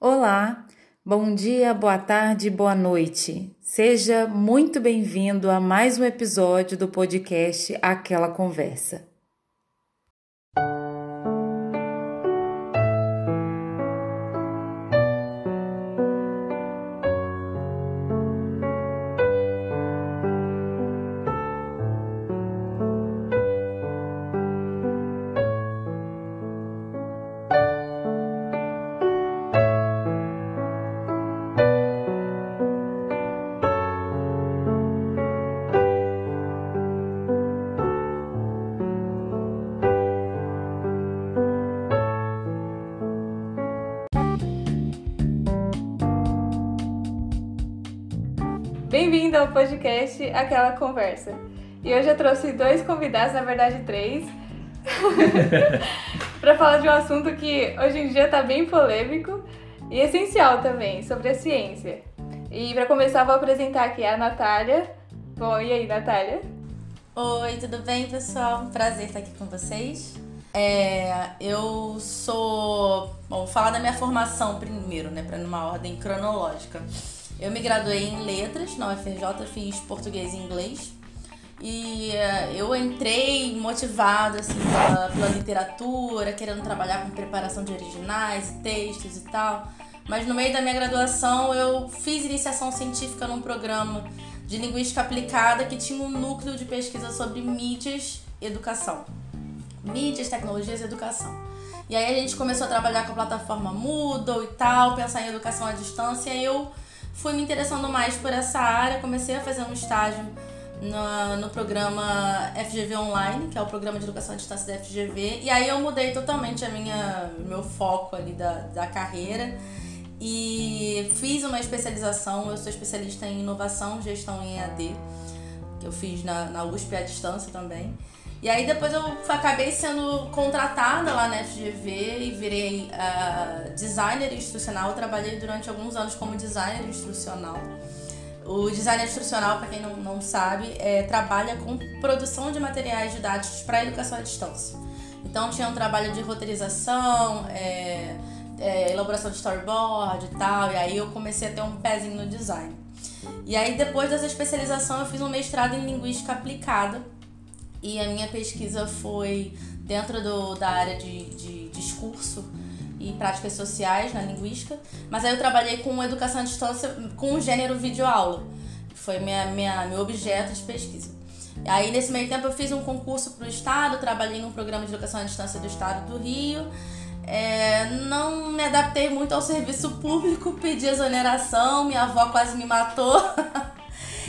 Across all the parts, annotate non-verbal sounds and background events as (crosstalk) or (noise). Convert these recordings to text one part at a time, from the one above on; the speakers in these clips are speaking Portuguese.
Olá, bom dia, boa tarde, boa noite. Seja muito bem-vindo a mais um episódio do podcast Aquela Conversa. Ao podcast Aquela Conversa. E hoje eu trouxe dois convidados, na verdade três, (laughs) para falar de um assunto que hoje em dia está bem polêmico e essencial também, sobre a ciência. E para começar, vou apresentar aqui a Natália. Bom, e aí, Natália? Oi, tudo bem, pessoal? Prazer estar aqui com vocês. É, eu sou. Bom, vou falar da minha formação primeiro, né, para numa ordem cronológica. Eu me graduei em letras na UFRJ, fiz português e inglês. E uh, eu entrei motivada assim, pela, pela, literatura, querendo trabalhar com preparação de originais, textos e tal. Mas no meio da minha graduação eu fiz iniciação científica num programa de linguística aplicada que tinha um núcleo de pesquisa sobre mídias e educação. Mídias, tecnologias e educação. E aí a gente começou a trabalhar com a plataforma Moodle e tal, pensar em educação à distância e eu fui me interessando mais por essa área, comecei a fazer um estágio no, no programa FGV Online, que é o programa de educação à distância da FGV, e aí eu mudei totalmente a minha meu foco ali da, da carreira e fiz uma especialização, eu sou especialista em inovação, gestão em EAD, que eu fiz na, na USP à distância também. E aí depois eu acabei sendo contratada lá na FGV e virei uh, designer instrucional. Eu trabalhei durante alguns anos como designer instrucional. O designer instrucional, para quem não, não sabe, é, trabalha com produção de materiais didáticos para educação à distância. Então tinha um trabalho de roteirização, é, é, elaboração de storyboard e tal, e aí eu comecei a ter um pezinho no design. E aí depois dessa especialização eu fiz um mestrado em linguística aplicada e a minha pesquisa foi dentro do, da área de, de discurso e práticas sociais na linguística, mas aí eu trabalhei com educação à distância com o gênero videoaula, que foi minha, minha, meu objeto de pesquisa. Aí nesse meio tempo eu fiz um concurso para o Estado, trabalhei num programa de educação à distância do Estado do Rio, é, não me adaptei muito ao serviço público, pedi exoneração, minha avó quase me matou. (laughs)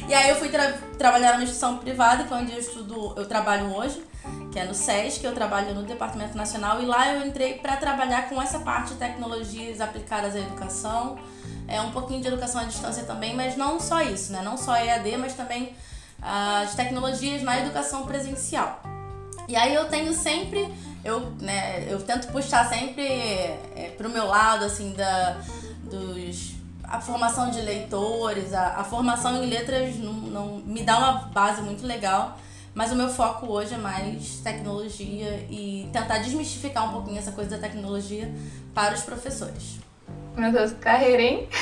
E aí eu fui tra trabalhar numa instituição privada, que é onde eu estudo, eu trabalho hoje, que é no SESC, eu trabalho no Departamento Nacional, e lá eu entrei para trabalhar com essa parte de tecnologias aplicadas à educação, é um pouquinho de educação à distância também, mas não só isso, né? Não só EAD, mas também as tecnologias na educação presencial. E aí eu tenho sempre, eu, né, eu tento puxar sempre é, pro meu lado, assim, da, dos a formação de leitores, a, a formação em letras não, não me dá uma base muito legal, mas o meu foco hoje é mais tecnologia e tentar desmistificar um pouquinho essa coisa da tecnologia para os professores. Meu Deus, carreira, hein? (laughs)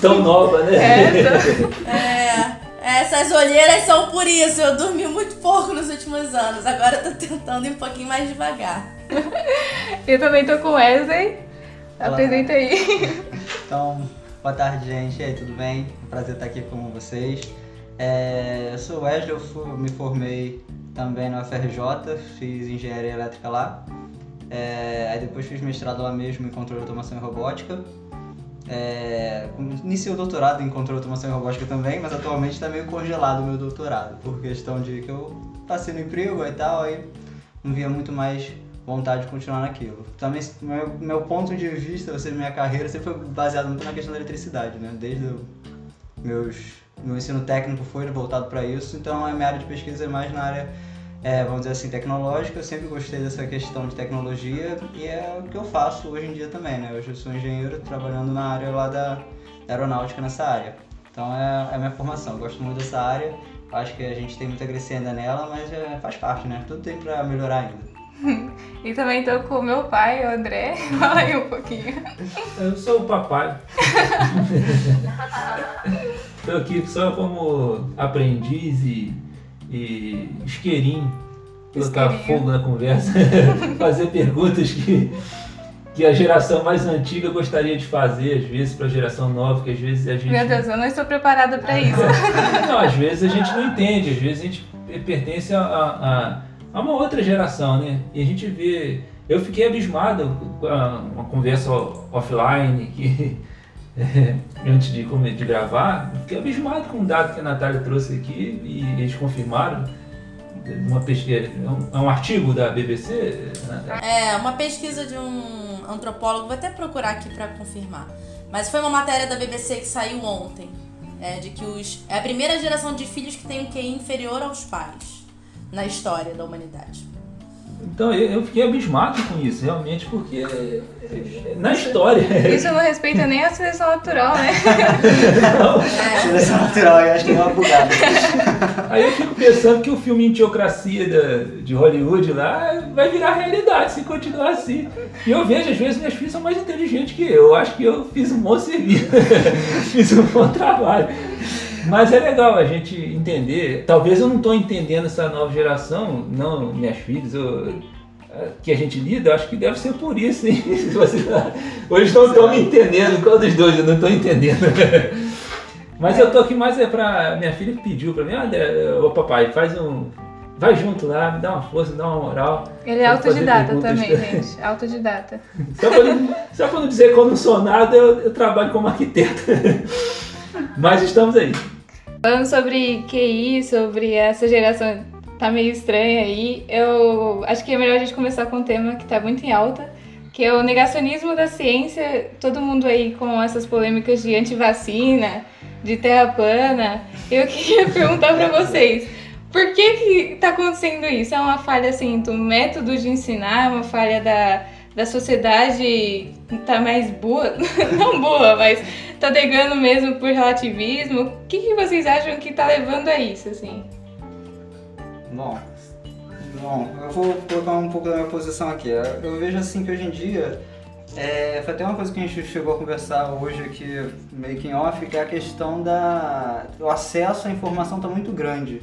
Tão nova, né? (laughs) É, é, essas olheiras são por isso. Eu dormi muito pouco nos últimos anos. Agora eu tô tentando ir um pouquinho mais devagar. Eu também tô com Wesley. Olá. Apresenta aí. (laughs) Então, boa tarde, gente. E aí, tudo bem? Um prazer estar aqui com vocês. É, eu sou o Wesley, eu fui, me formei também na UFRJ, fiz engenharia elétrica lá. É, aí depois fiz mestrado lá mesmo em controle de automação e robótica. É, iniciei o doutorado em controle de automação e robótica também, mas atualmente está meio congelado o meu doutorado, por questão de que eu passei no emprego e tal, aí não via muito mais vontade de continuar naquilo. Também, meu, meu ponto de vista, você minha carreira sempre foi baseado muito na questão da eletricidade, né? Desde o meus, meu ensino técnico foi voltado para isso, então a minha área de pesquisa é mais na área, é, vamos dizer assim, tecnológica. Eu sempre gostei dessa questão de tecnologia e é o que eu faço hoje em dia também, né? Hoje eu sou engenheiro trabalhando na área lá da, aeronáutica nessa área. Então é, é a minha formação, eu gosto muito dessa área. Acho que a gente tem muito a crescer ainda nela, mas é, faz parte, né? Tudo tem para melhorar ainda. (laughs) E também tô com o meu pai, o André. (laughs) Fala aí um pouquinho. Eu sou o papai. (laughs) Estou aqui só como aprendiz e, e isqueirinho. Colocar Isqueirinho. fogo na conversa. fazer perguntas que, que a geração mais antiga gostaria de fazer, às vezes, para a geração nova, que às vezes a gente. Meu Deus, eu não estou preparada pra isso. Não, às vezes a gente não entende, às vezes a gente pertence a, a, a uma outra geração, né? E a gente vê. Eu fiquei abismado com a- uma conversa offline que (laughs) é, antes de, de gravar, fiquei abismado com um dado que a Natália trouxe aqui e eles confirmaram. Uma pesquisa, é um, é um artigo da BBC, Natália? É, uma pesquisa de um antropólogo, vou até procurar aqui pra confirmar. Mas foi uma matéria da BBC que saiu ontem. É, de que os, é a primeira geração de filhos que tem um QI inferior aos pais na história da humanidade. Então eu, fiquei abismado com isso, realmente, porque é, é, na história. Isso não respeita nem a seleção natural, né? (laughs) Seleção natural, eu acho que é uma bugada. Aí eu fico pensando que o filme Antiocracia da- de Hollywood lá vai virar realidade se continuar assim. E eu vejo, às vezes, minhas filhas são mais inteligentes que eu. Eu acho que eu fiz um bom serviço, (laughs) fiz um bom trabalho. Mas é legal a gente entender. Talvez eu não estou entendendo essa nova geração, não minhas filhas, eu- que a gente lida, eu acho que deve ser por isso, hein? (laughs) Você- Hoje não estão me entendendo, qual dos dois eu não estou entendendo. (laughs) Mas eu tô aqui mais é pra. Minha filha que pediu pra mim, ah, André, ô papai, faz um. Vai junto lá, me dá uma força, me dá uma moral. Ele é autodidata também, (laughs) gente. Autodidata. Só pra, não, só pra não dizer que eu não sou nada, eu, eu trabalho como arquiteto. Mas estamos aí. Falando sobre QI, sobre essa geração tá meio estranha aí, eu acho que é melhor a gente começar com um tema que tá muito em alta, que é o negacionismo da ciência. Todo mundo aí com essas polêmicas de antivacina, de terra plana. Eu (laughs) queria perguntar pra vocês, por que que tá acontecendo isso? É uma falha, assim, do método de ensinar? É uma falha da, da sociedade tá mais boa? (laughs) Não boa, mas tá negando mesmo por relativismo. O que, que vocês acham que tá levando a isso, assim? Bom, bom, eu vou colocar um pouco da minha posição aqui. Eu vejo assim que hoje em dia, é, foi até uma coisa que a gente chegou a conversar hoje aqui, em off, que é a questão da. O acesso à informação está muito grande.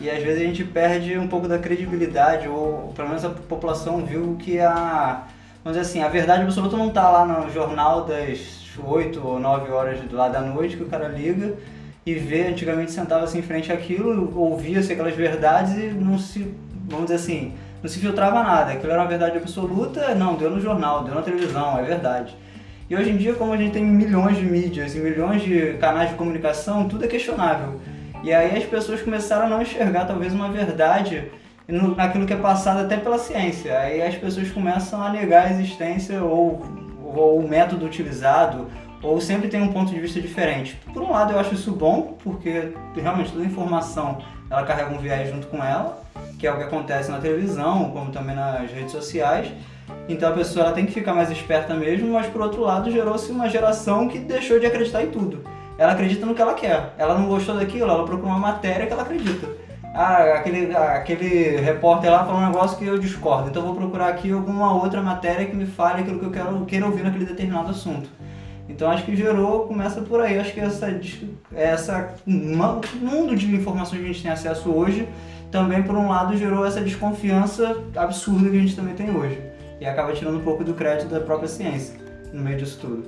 E às vezes a gente perde um pouco da credibilidade, ou pelo menos a população viu que a. Dizer assim, a verdade absoluta não está lá no jornal das 8 ou 9 horas lá da noite que o cara liga e vê, antigamente sentava-se em frente àquilo, ouvia-se aquelas verdades e não se, vamos dizer assim, não se filtrava nada. Aquilo era uma verdade absoluta, não, deu no jornal, deu na televisão, é verdade. E hoje em dia, como a gente tem milhões de mídias e milhões de canais de comunicação, tudo é questionável. E aí as pessoas começaram a não enxergar talvez uma verdade naquilo que é passado até pela ciência. Aí as pessoas começam a negar a existência ou, ou o método utilizado, ou sempre tem um ponto de vista diferente. Por um lado eu acho isso bom, porque realmente toda informação ela carrega um viés junto com ela, que é o que acontece na televisão, como também nas redes sociais. Então a pessoa ela tem que ficar mais esperta mesmo, mas por outro lado gerou-se uma geração que deixou de acreditar em tudo. Ela acredita no que ela quer. Ela não gostou daquilo, ela procura uma matéria que ela acredita. Ah, aquele, aquele repórter lá falou um negócio que eu discordo, então eu vou procurar aqui alguma outra matéria que me fale aquilo que eu quero, queira ouvir naquele determinado assunto. Então acho que gerou, começa por aí. Acho que essa, essa mundo de informações que a gente tem acesso hoje, também por um lado gerou essa desconfiança absurda que a gente também tem hoje. E acaba tirando um pouco do crédito da própria ciência no meio disso tudo.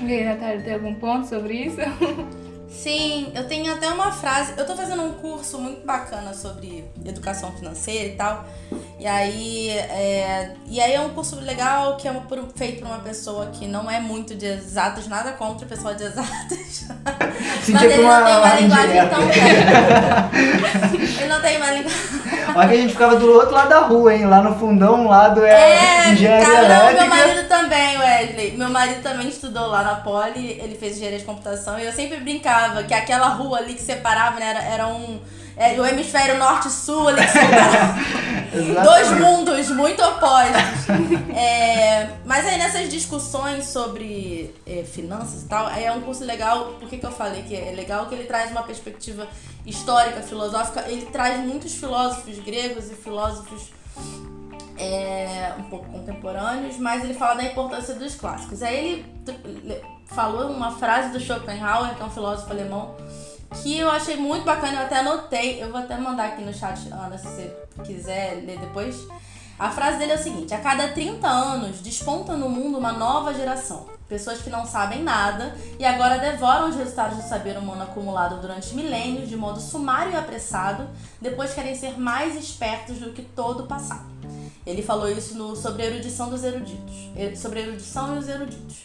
E aí, Natália, tem algum ponto sobre isso? (laughs) Sim, eu tenho até uma frase. Eu tô fazendo um curso muito bacana sobre educação financeira e tal. E aí, é, e aí é um curso legal que é feito por uma pessoa que não é muito de exatas, nada contra a pessoa de exatas. (laughs) Mas Sentia ele não tem uma linguagem tão. (laughs) ele não tem uma linguagem. Olha que a gente ficava do outro lado da rua, hein? Lá no fundão, um lado é, É, engenharia caramba, meu elétrica. marido também, Wesley. Meu marido também estudou lá na Poli, ele fez engenharia de computação e eu sempre brincava que aquela rua ali que separava, né, era, era um. É, o hemisfério norte e sul ali. (laughs) Dois mundos muito opostos. É, mas aí nessas discussões sobre é, finanças e tal, é um curso legal. Por que, que eu falei que é legal? Que ele traz uma perspectiva histórica, filosófica. Ele traz muitos filósofos gregos e filósofos é, um pouco contemporâneos, mas ele fala da importância dos clássicos. Aí ele falou uma frase do Schopenhauer, que é um filósofo alemão, que eu achei muito bacana, eu até anotei, eu vou até mandar aqui no chat, Ana, se você quiser ler depois. A frase dele é o seguinte: a cada 30 anos desponta no mundo uma nova geração. Pessoas que não sabem nada e agora devoram os resultados do saber humano acumulado durante milênios de modo sumário e apressado, depois querem ser mais espertos do que todo o passado. Ele falou isso no, sobre a erudição dos eruditos. Sobre a erudição e os eruditos.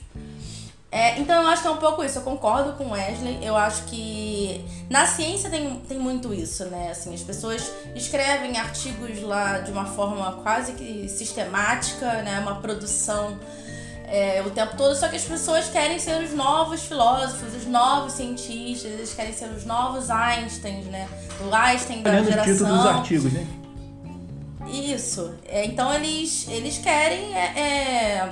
É, então eu acho que é um pouco isso, eu concordo com Wesley. Eu acho que na ciência tem, tem muito isso, né? Assim, as pessoas escrevem artigos lá de uma forma quase que sistemática, né? Uma produção é, o tempo todo, só que as pessoas querem ser os novos filósofos, os novos cientistas, eles querem ser os novos Einsteins, né? O Einstein da Olhando geração. o título dos artigos, né? Isso. É, então eles, eles querem, é, é,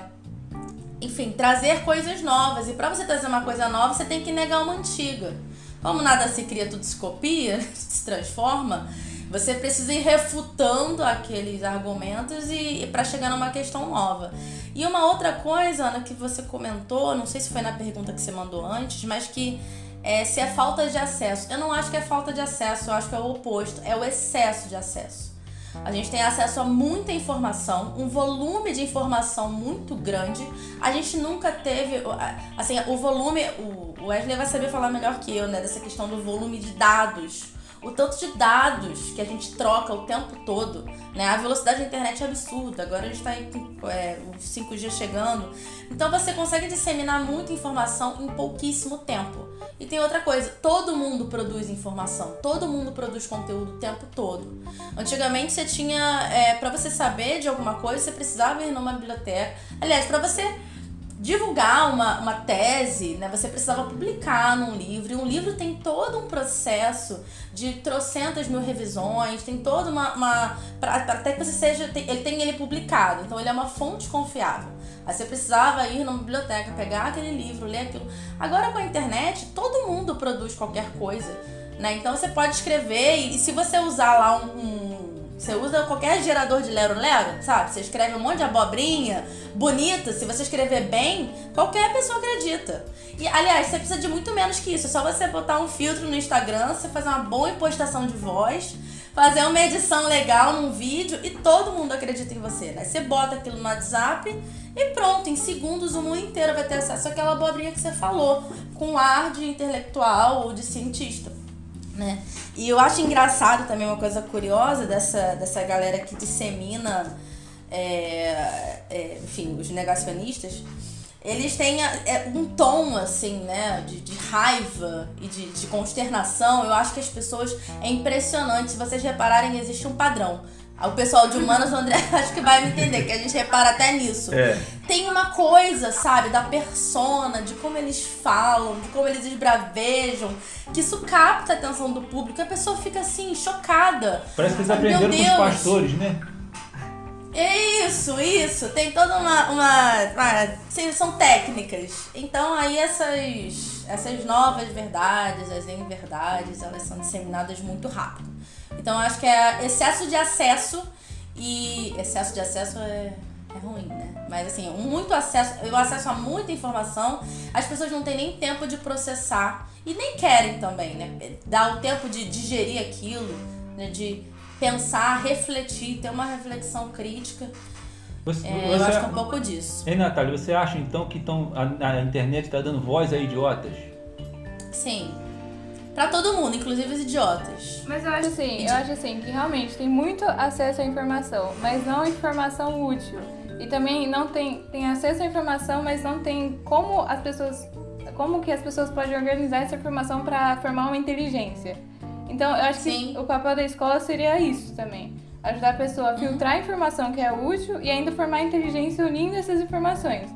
enfim, trazer coisas novas. E para você trazer uma coisa nova, você tem que negar uma antiga. Como nada se cria, tudo se copia, (laughs) se transforma. Você precisa ir refutando aqueles argumentos e, e para chegar numa questão nova. E uma outra coisa, Ana, que você comentou, não sei se foi na pergunta que você mandou antes, mas que é, se é falta de acesso. Eu não acho que é falta de acesso, eu acho que é o oposto, é o excesso de acesso. A gente tem acesso a muita informação, um volume de informação muito grande. A gente nunca teve, assim, o volume, o Wesley vai saber falar melhor que eu, né, dessa questão do volume de dados o tanto de dados que a gente troca o tempo todo, né? A velocidade da internet é absurda. Agora a gente está é, os 5G chegando. Então você consegue disseminar muita informação em pouquíssimo tempo. E tem outra coisa, todo mundo produz informação, todo mundo produz conteúdo o tempo todo. Antigamente você tinha, é, para você saber de alguma coisa, você precisava ir numa biblioteca. Aliás, para você divulgar uma, uma tese, né, você precisava publicar num livro, e um livro tem todo um processo de trocentas mil revisões, tem toda uma. uma pra, até que você seja. Tem, ele tem ele publicado, então ele é uma fonte confiável. Aí você precisava ir numa biblioteca, pegar aquele livro, ler aquilo. Agora com a internet, todo mundo produz qualquer coisa. Né? Então você pode escrever e, e se você usar lá um, um você usa qualquer gerador de lero-lero, sabe? Você escreve um monte de abobrinha bonita, se você escrever bem, qualquer pessoa acredita. E, aliás, você precisa de muito menos que isso. É só você botar um filtro no Instagram, você fazer uma boa impostação de voz, fazer uma edição legal num vídeo e todo mundo acredita em você, né? Você bota aquilo no WhatsApp e pronto, em segundos o mundo inteiro vai ter acesso àquela abobrinha que você falou, com ar de intelectual ou de cientista. Né? E eu acho engraçado também uma coisa curiosa dessa, dessa galera que dissemina, é, é, enfim, os negacionistas. Eles têm é, um tom, assim, né, de, de raiva e de, de consternação. Eu acho que as pessoas. É impressionante. Se vocês repararem, existe um padrão o pessoal de humanas, o André, (laughs) acho que vai me entender, que a gente repara até nisso. É. Tem uma coisa, sabe, da persona, de como eles falam, de como eles esbravejam, que isso capta a atenção do público. A pessoa fica assim, chocada. Parece que eles aprenderam com os pastores, né? Isso, isso. Tem toda uma. uma, uma são técnicas. Então aí essas, essas novas verdades, as inverdades, elas são disseminadas muito rápido. Então acho que é excesso de acesso e excesso de acesso é, é ruim, né? Mas assim, muito acesso, eu acesso a muita informação, as pessoas não têm nem tempo de processar e nem querem também, né? Dar o tempo de digerir aquilo, né? de pensar, refletir, ter uma reflexão crítica. Você, é, você, eu acho que é um pouco disso. Ei, Natália, você acha então que tão, a, a internet está dando voz a idiotas? Sim. Pra todo mundo, inclusive os idiotas. Mas eu acho assim, eu acho assim que realmente tem muito acesso à informação, mas não informação útil. E também não tem, tem acesso à informação, mas não tem como as pessoas como que as pessoas podem organizar essa informação para formar uma inteligência. Então, eu acho Sim. que o papel da escola seria isso também. Ajudar a pessoa a filtrar a informação que é útil e ainda formar inteligência unindo essas informações.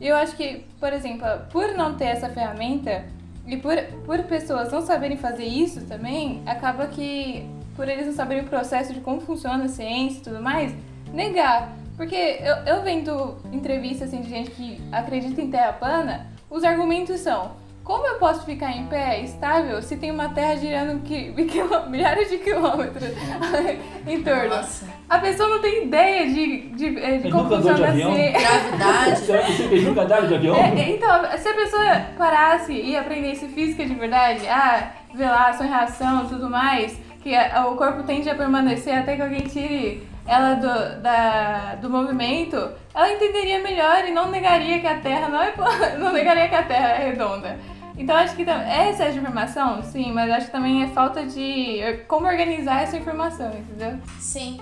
E eu acho que, por exemplo, por não ter essa ferramenta, e por, por pessoas não saberem fazer isso também, acaba que, por eles não saberem o processo de como funciona a ciência e tudo mais, negar. Porque eu, eu vendo entrevistas assim, de gente que acredita em terra plana, os argumentos são: como eu posso ficar em pé estável se tem uma terra girando que, (laughs) milhares de quilômetros (laughs) em torno? Nossa. A pessoa não tem ideia de, de, eh, de É como de funciona avião? assim. Gravidade. Será que você fez nunca de avião? É, então, se a pessoa parasse e aprendesse física de verdade, ah, ver lá, ação e reação e tudo mais, que a- o corpo tende a permanecer até que alguém tire ela do, da, do movimento, ela entenderia melhor e não negaria que a Terra não é (laughs) não negaria que a Terra é redonda. Então acho que é excesso de informação, sim, mas acho que também é falta de como organizar essa informação, entendeu? Sim,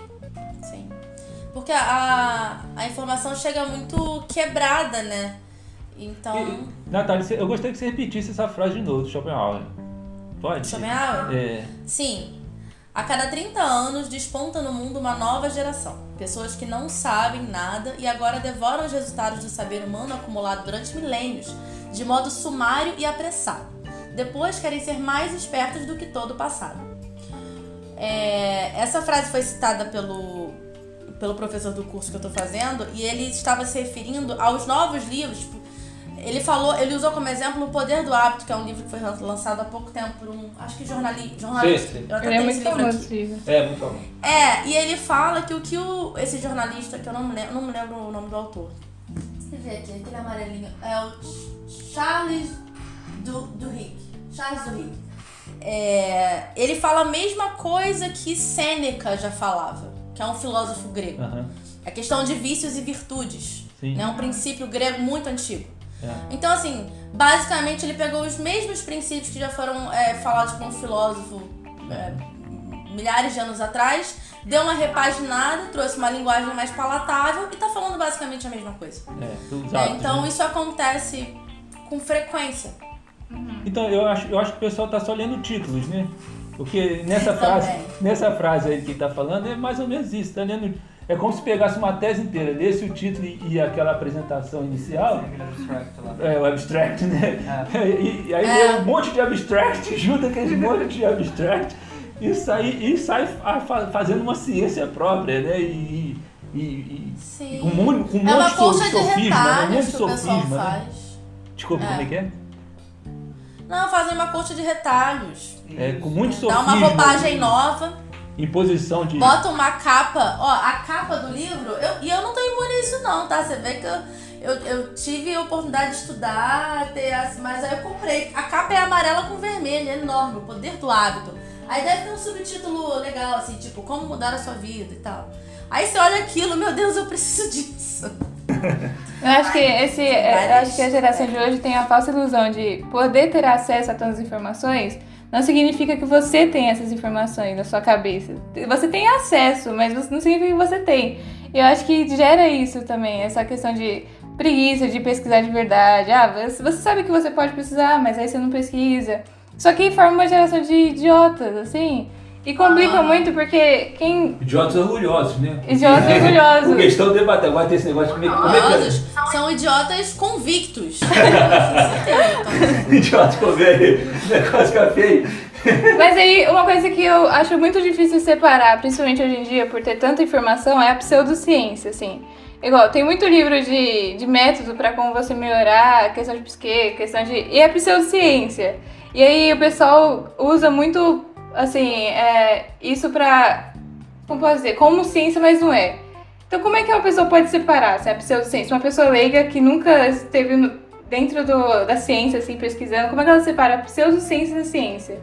sim. Porque a, a informação chega muito quebrada, né? Então. E- Natália, eu gostaria que você repetisse essa frase de novo do Schopenhauer. Pode? Schopenhauer? É. Sim. A cada 30 anos desponta no mundo uma nova geração. Pessoas que não sabem nada e agora devoram os resultados do saber humano acumulado durante milênios, de modo sumário e apressado. Depois querem ser mais espertos do que todo o passado. É, essa frase foi citada pelo, pelo professor do curso que eu tô fazendo e ele estava se referindo aos novos livros. Ele falou, ele usou como exemplo O Poder do Hábito, que é um livro que foi lançado há pouco tempo por um, acho que jornali, jornalista. Sim, sim. Eu até Ele é tenho muito esse livro famoso aqui. É, muito bom. É, e ele fala que o que o, esse jornalista, que eu não me lembro, não me lembro o nome do autor. Ver aqui, aquele amarelinho. É o Charles do, do Rick. Charles do Rick. É, ele fala a mesma coisa que Sêneca já falava, que é um filósofo grego. Aham. A questão de vícios e virtudes. Sim. É um princípio grego muito antigo. É. Então, assim, basicamente ele pegou os mesmos princípios que já foram é, falados por um filósofo é, milhares de anos atrás, deu uma repaginada, trouxe uma linguagem mais palatável e tá falando basicamente a mesma coisa. É, É, então né? isso acontece com frequência. Então, eu acho, eu acho que o pessoal tá só lendo títulos, né? Porque nessa (laughs) frase, nessa frase aí que ele tá falando é mais ou menos isso, tá lendo. É como se pegasse uma tese inteira, lesse o título e, e aquela apresentação inicial, é, o abstract, né? (laughs) E, e aí É. lê um monte de abstract, (laughs) junta aquele monte de abstract e sai, e sai fa- fa- fazendo uma ciência própria, né? E, e, e- Sim. e com um monte, com um é uma de colcha de sofisma, né? Um monte retalhos de que o pessoal sofisma, né? faz. Desculpa, É. como é que é? Não, fazem uma colcha de retalhos. É, com muito Dá sofisma. uma roupagem nova. Imposição de. Bota uma capa, ó, a capa do livro, eu, e eu não tô imune a isso não, tá? Você vê que eu, eu, eu tive a oportunidade de estudar, ter as, mas aí eu comprei. A capa é amarela com vermelho, é enorme, o poder do hábito. Aí deve ter um subtítulo legal, assim, tipo, como mudar a sua vida e tal. Aí você olha aquilo, meu Deus, eu preciso disso. (laughs) Eu acho que esse, eu acho que a geração de hoje tem a falsa ilusão de poder ter acesso a tantas informações. Não significa que você tem essas informações na sua cabeça. Você tem acesso, mas não significa que você tem. E eu acho que gera isso também, essa questão de preguiça de pesquisar de verdade. Ah, você sabe que você pode precisar, mas aí você não pesquisa. Só que forma uma geração de idiotas, assim. E complica Ah. muito porque quem. Idiotas orgulhosos, né? Idiotas orgulhosos. Porque estão debatendo. Agora tem esse negócio de como é, é Idiotas são idiotas convictos. é? Idiota, como é? Negócio feio. Mas aí, uma coisa que eu acho muito difícil separar, principalmente hoje em dia, por ter tanta informação, é a pseudociência, assim. Igual, tem muito livro de, de método pra como você melhorar, questão de psique, questão de... E é pseudociência. E aí o pessoal usa muito, assim, é, isso pra... Como posso dizer? Como ciência, mas não é. Então como é que uma pessoa pode separar, assim, a pseudociência? Uma pessoa leiga que nunca esteve dentro do, da ciência, assim, pesquisando, como é que ela separa a pseudociência da ciência?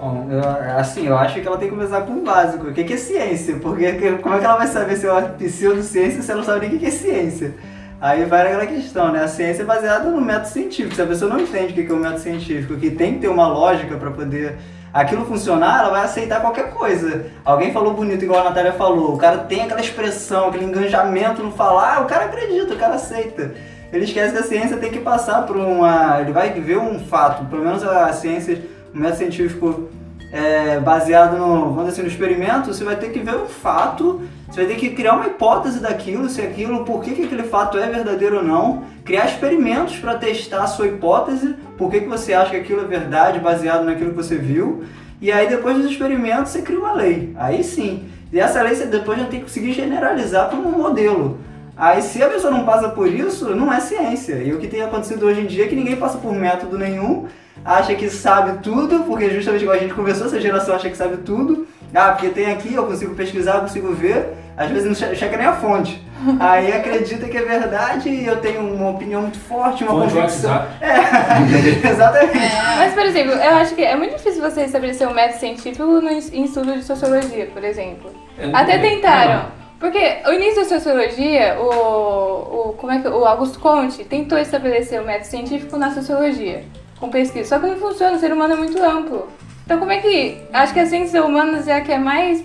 Bom, eu- assim, eu acho que ela tem que começar com o básico. O que é ciência? Porque que- como é que ela vai saber se é uma pseudociência se ela não sabe nem o que é ciência? Aí vai aquela questão, né? A ciência é baseada no método científico. Se a pessoa não entende o que é o método científico, que tem que ter uma lógica para poder aquilo funcionar, ela vai aceitar qualquer coisa. Alguém falou bonito, igual a Natália falou. O cara tem aquela expressão, aquele engajamento no falar, o cara acredita, o cara aceita. Ele esquece que a ciência tem que passar por uma. Ele vai ver um fato, pelo menos a ciência, o método científico é, baseado no, vamos dizer assim, no experimento, você vai ter que ver um fato, você vai ter que criar uma hipótese daquilo, se aquilo, por que, que aquele fato é verdadeiro ou não, criar experimentos para testar a sua hipótese, por que, que você acha que aquilo é verdade, baseado naquilo que você viu, e aí depois dos experimentos você cria uma lei, aí sim. E essa lei você depois já tem que conseguir generalizar para um modelo. Aí se a pessoa não passa por isso, não é ciência. E o que tem acontecido hoje em dia é que ninguém passa por método nenhum, acha que sabe tudo, porque justamente igual a gente conversou, essa geração acha que sabe tudo. Ah, porque tem aqui, eu consigo pesquisar, eu consigo ver, às vezes não che- checa nem a fonte. (laughs) Aí acredita que é verdade e eu tenho uma opinião muito forte, uma Fonte convicção. WhatsApp. É, (laughs) exatamente. Mas, por exemplo, eu acho que é muito difícil você estabelecer um método científico no em estudo de sociologia, por exemplo. É, Até é, tentaram. Porque o início da sociologia, o, o, como é que, o Augusto Conte tentou estabelecer o método científico na sociologia, com pesquisa. Só que não funciona, o ser humano é muito amplo. Então como é que. Acho que a ciência humanas é a que é mais,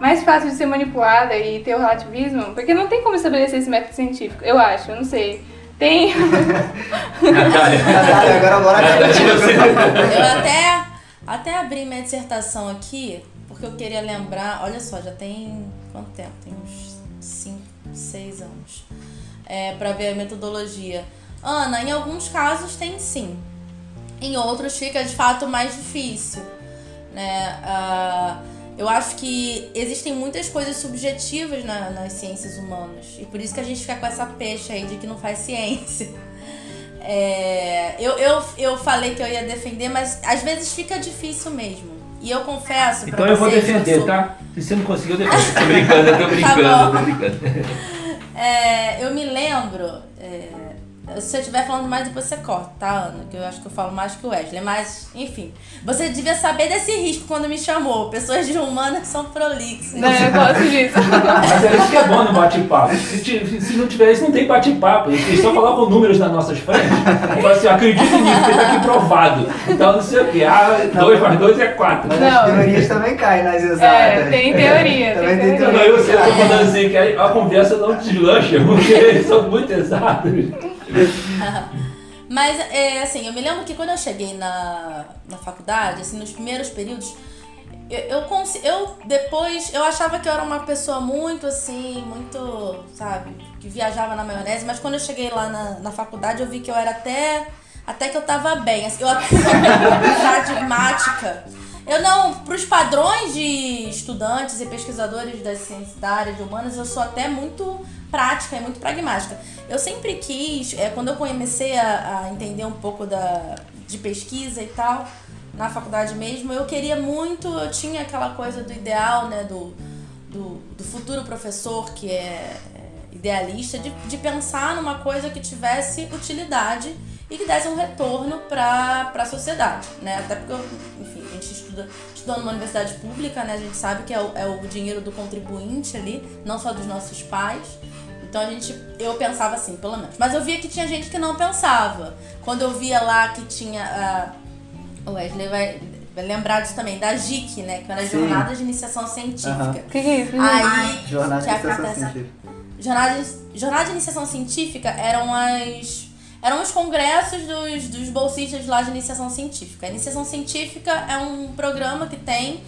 mais fácil de ser manipulada e ter o relativismo, porque não tem como estabelecer esse método científico, eu acho, eu não sei. Tem. (laughs) Natália. Natália, agora você- Eu até, até abri minha dissertação aqui, porque eu queria lembrar. Olha só, já tem quanto tempo? Tem uns 5, 6 anos. É, pra ver a metodologia. Ana, em alguns casos tem sim. Em outros fica de fato mais difícil. Né? Ah, eu acho que existem muitas coisas subjetivas na- nas ciências humanas. E por isso que a gente fica com essa peixe aí de que não faz ciência. (laughs) É, eu, eu, eu falei que eu ia defender, mas às vezes fica difícil mesmo. E eu confesso Então eu vou defender, sou- tá? Se você não conseguiu, eu defendo. Tô brincando, eu tô (laughs) brincando, Tá tô brincando. É, eu me lembro. é, se eu estiver falando mais, depois você corta, tá, Ana? Que eu acho que eu falo mais que o Wesley. Mas, enfim. Você devia saber desse risco quando me chamou. Pessoas de humanas (laughs) são prolixas. né, eu gosto disso. Mas é isso que é bom no bate-papo. Se, não tiver isso, não tem bate-papo. Eles só colocam números nas nossas frentes. E falam assim, acredita nisso, porque tá aqui provado. Então não sei o que. Ah, 2 mais 2 é 4. Mas Não. as teorias também caem nas exatas. É, tem teoria, Também tem tem Não, teoria. eu sei, eu tô falando assim, que a a conversa não deslancha, porque eles são muito exatos. (laughs) Mas, é, assim, eu me lembro que quando eu cheguei na, na faculdade, assim, nos primeiros períodos, eu, eu, eu depois, eu achava que eu era uma pessoa muito, assim, muito, sabe, que viajava na maionese, mas quando eu cheguei lá na, na faculdade, eu vi que eu era até, até que eu tava bem, assim, eu (laughs) até pragmática. Eu não, pros padrões de estudantes e pesquisadores da ciência da área de humanas, eu sou até muito prática e muito pragmática. Eu sempre quis, é, quando eu comecei a, a entender um pouco da, de pesquisa e tal, na faculdade mesmo, eu queria muito, eu tinha aquela coisa do ideal, né, do, do, do futuro professor que é, é idealista, de, de pensar numa coisa que tivesse utilidade e que desse um retorno para a sociedade, né? Até porque, eu, enfim, estuda, estuda numa universidade pública, né? A gente sabe que é o, é o dinheiro do contribuinte ali, não só dos nossos pais. Então a gente, eu pensava assim, pelo menos. Mas eu via que tinha gente que não pensava. Quando eu via lá que tinha a, o Wesley vai, lembrar disso também, da JIC, né? Que era Sim. Jornada de Iniciação Científica. O que, que é isso? Aí, Jornada de a é essa- Científica. Jornada de, jornada de iniciação científica eram as eram os congressos dos, dos bolsistas lá de iniciação científica. A iniciação científica é um programa que tem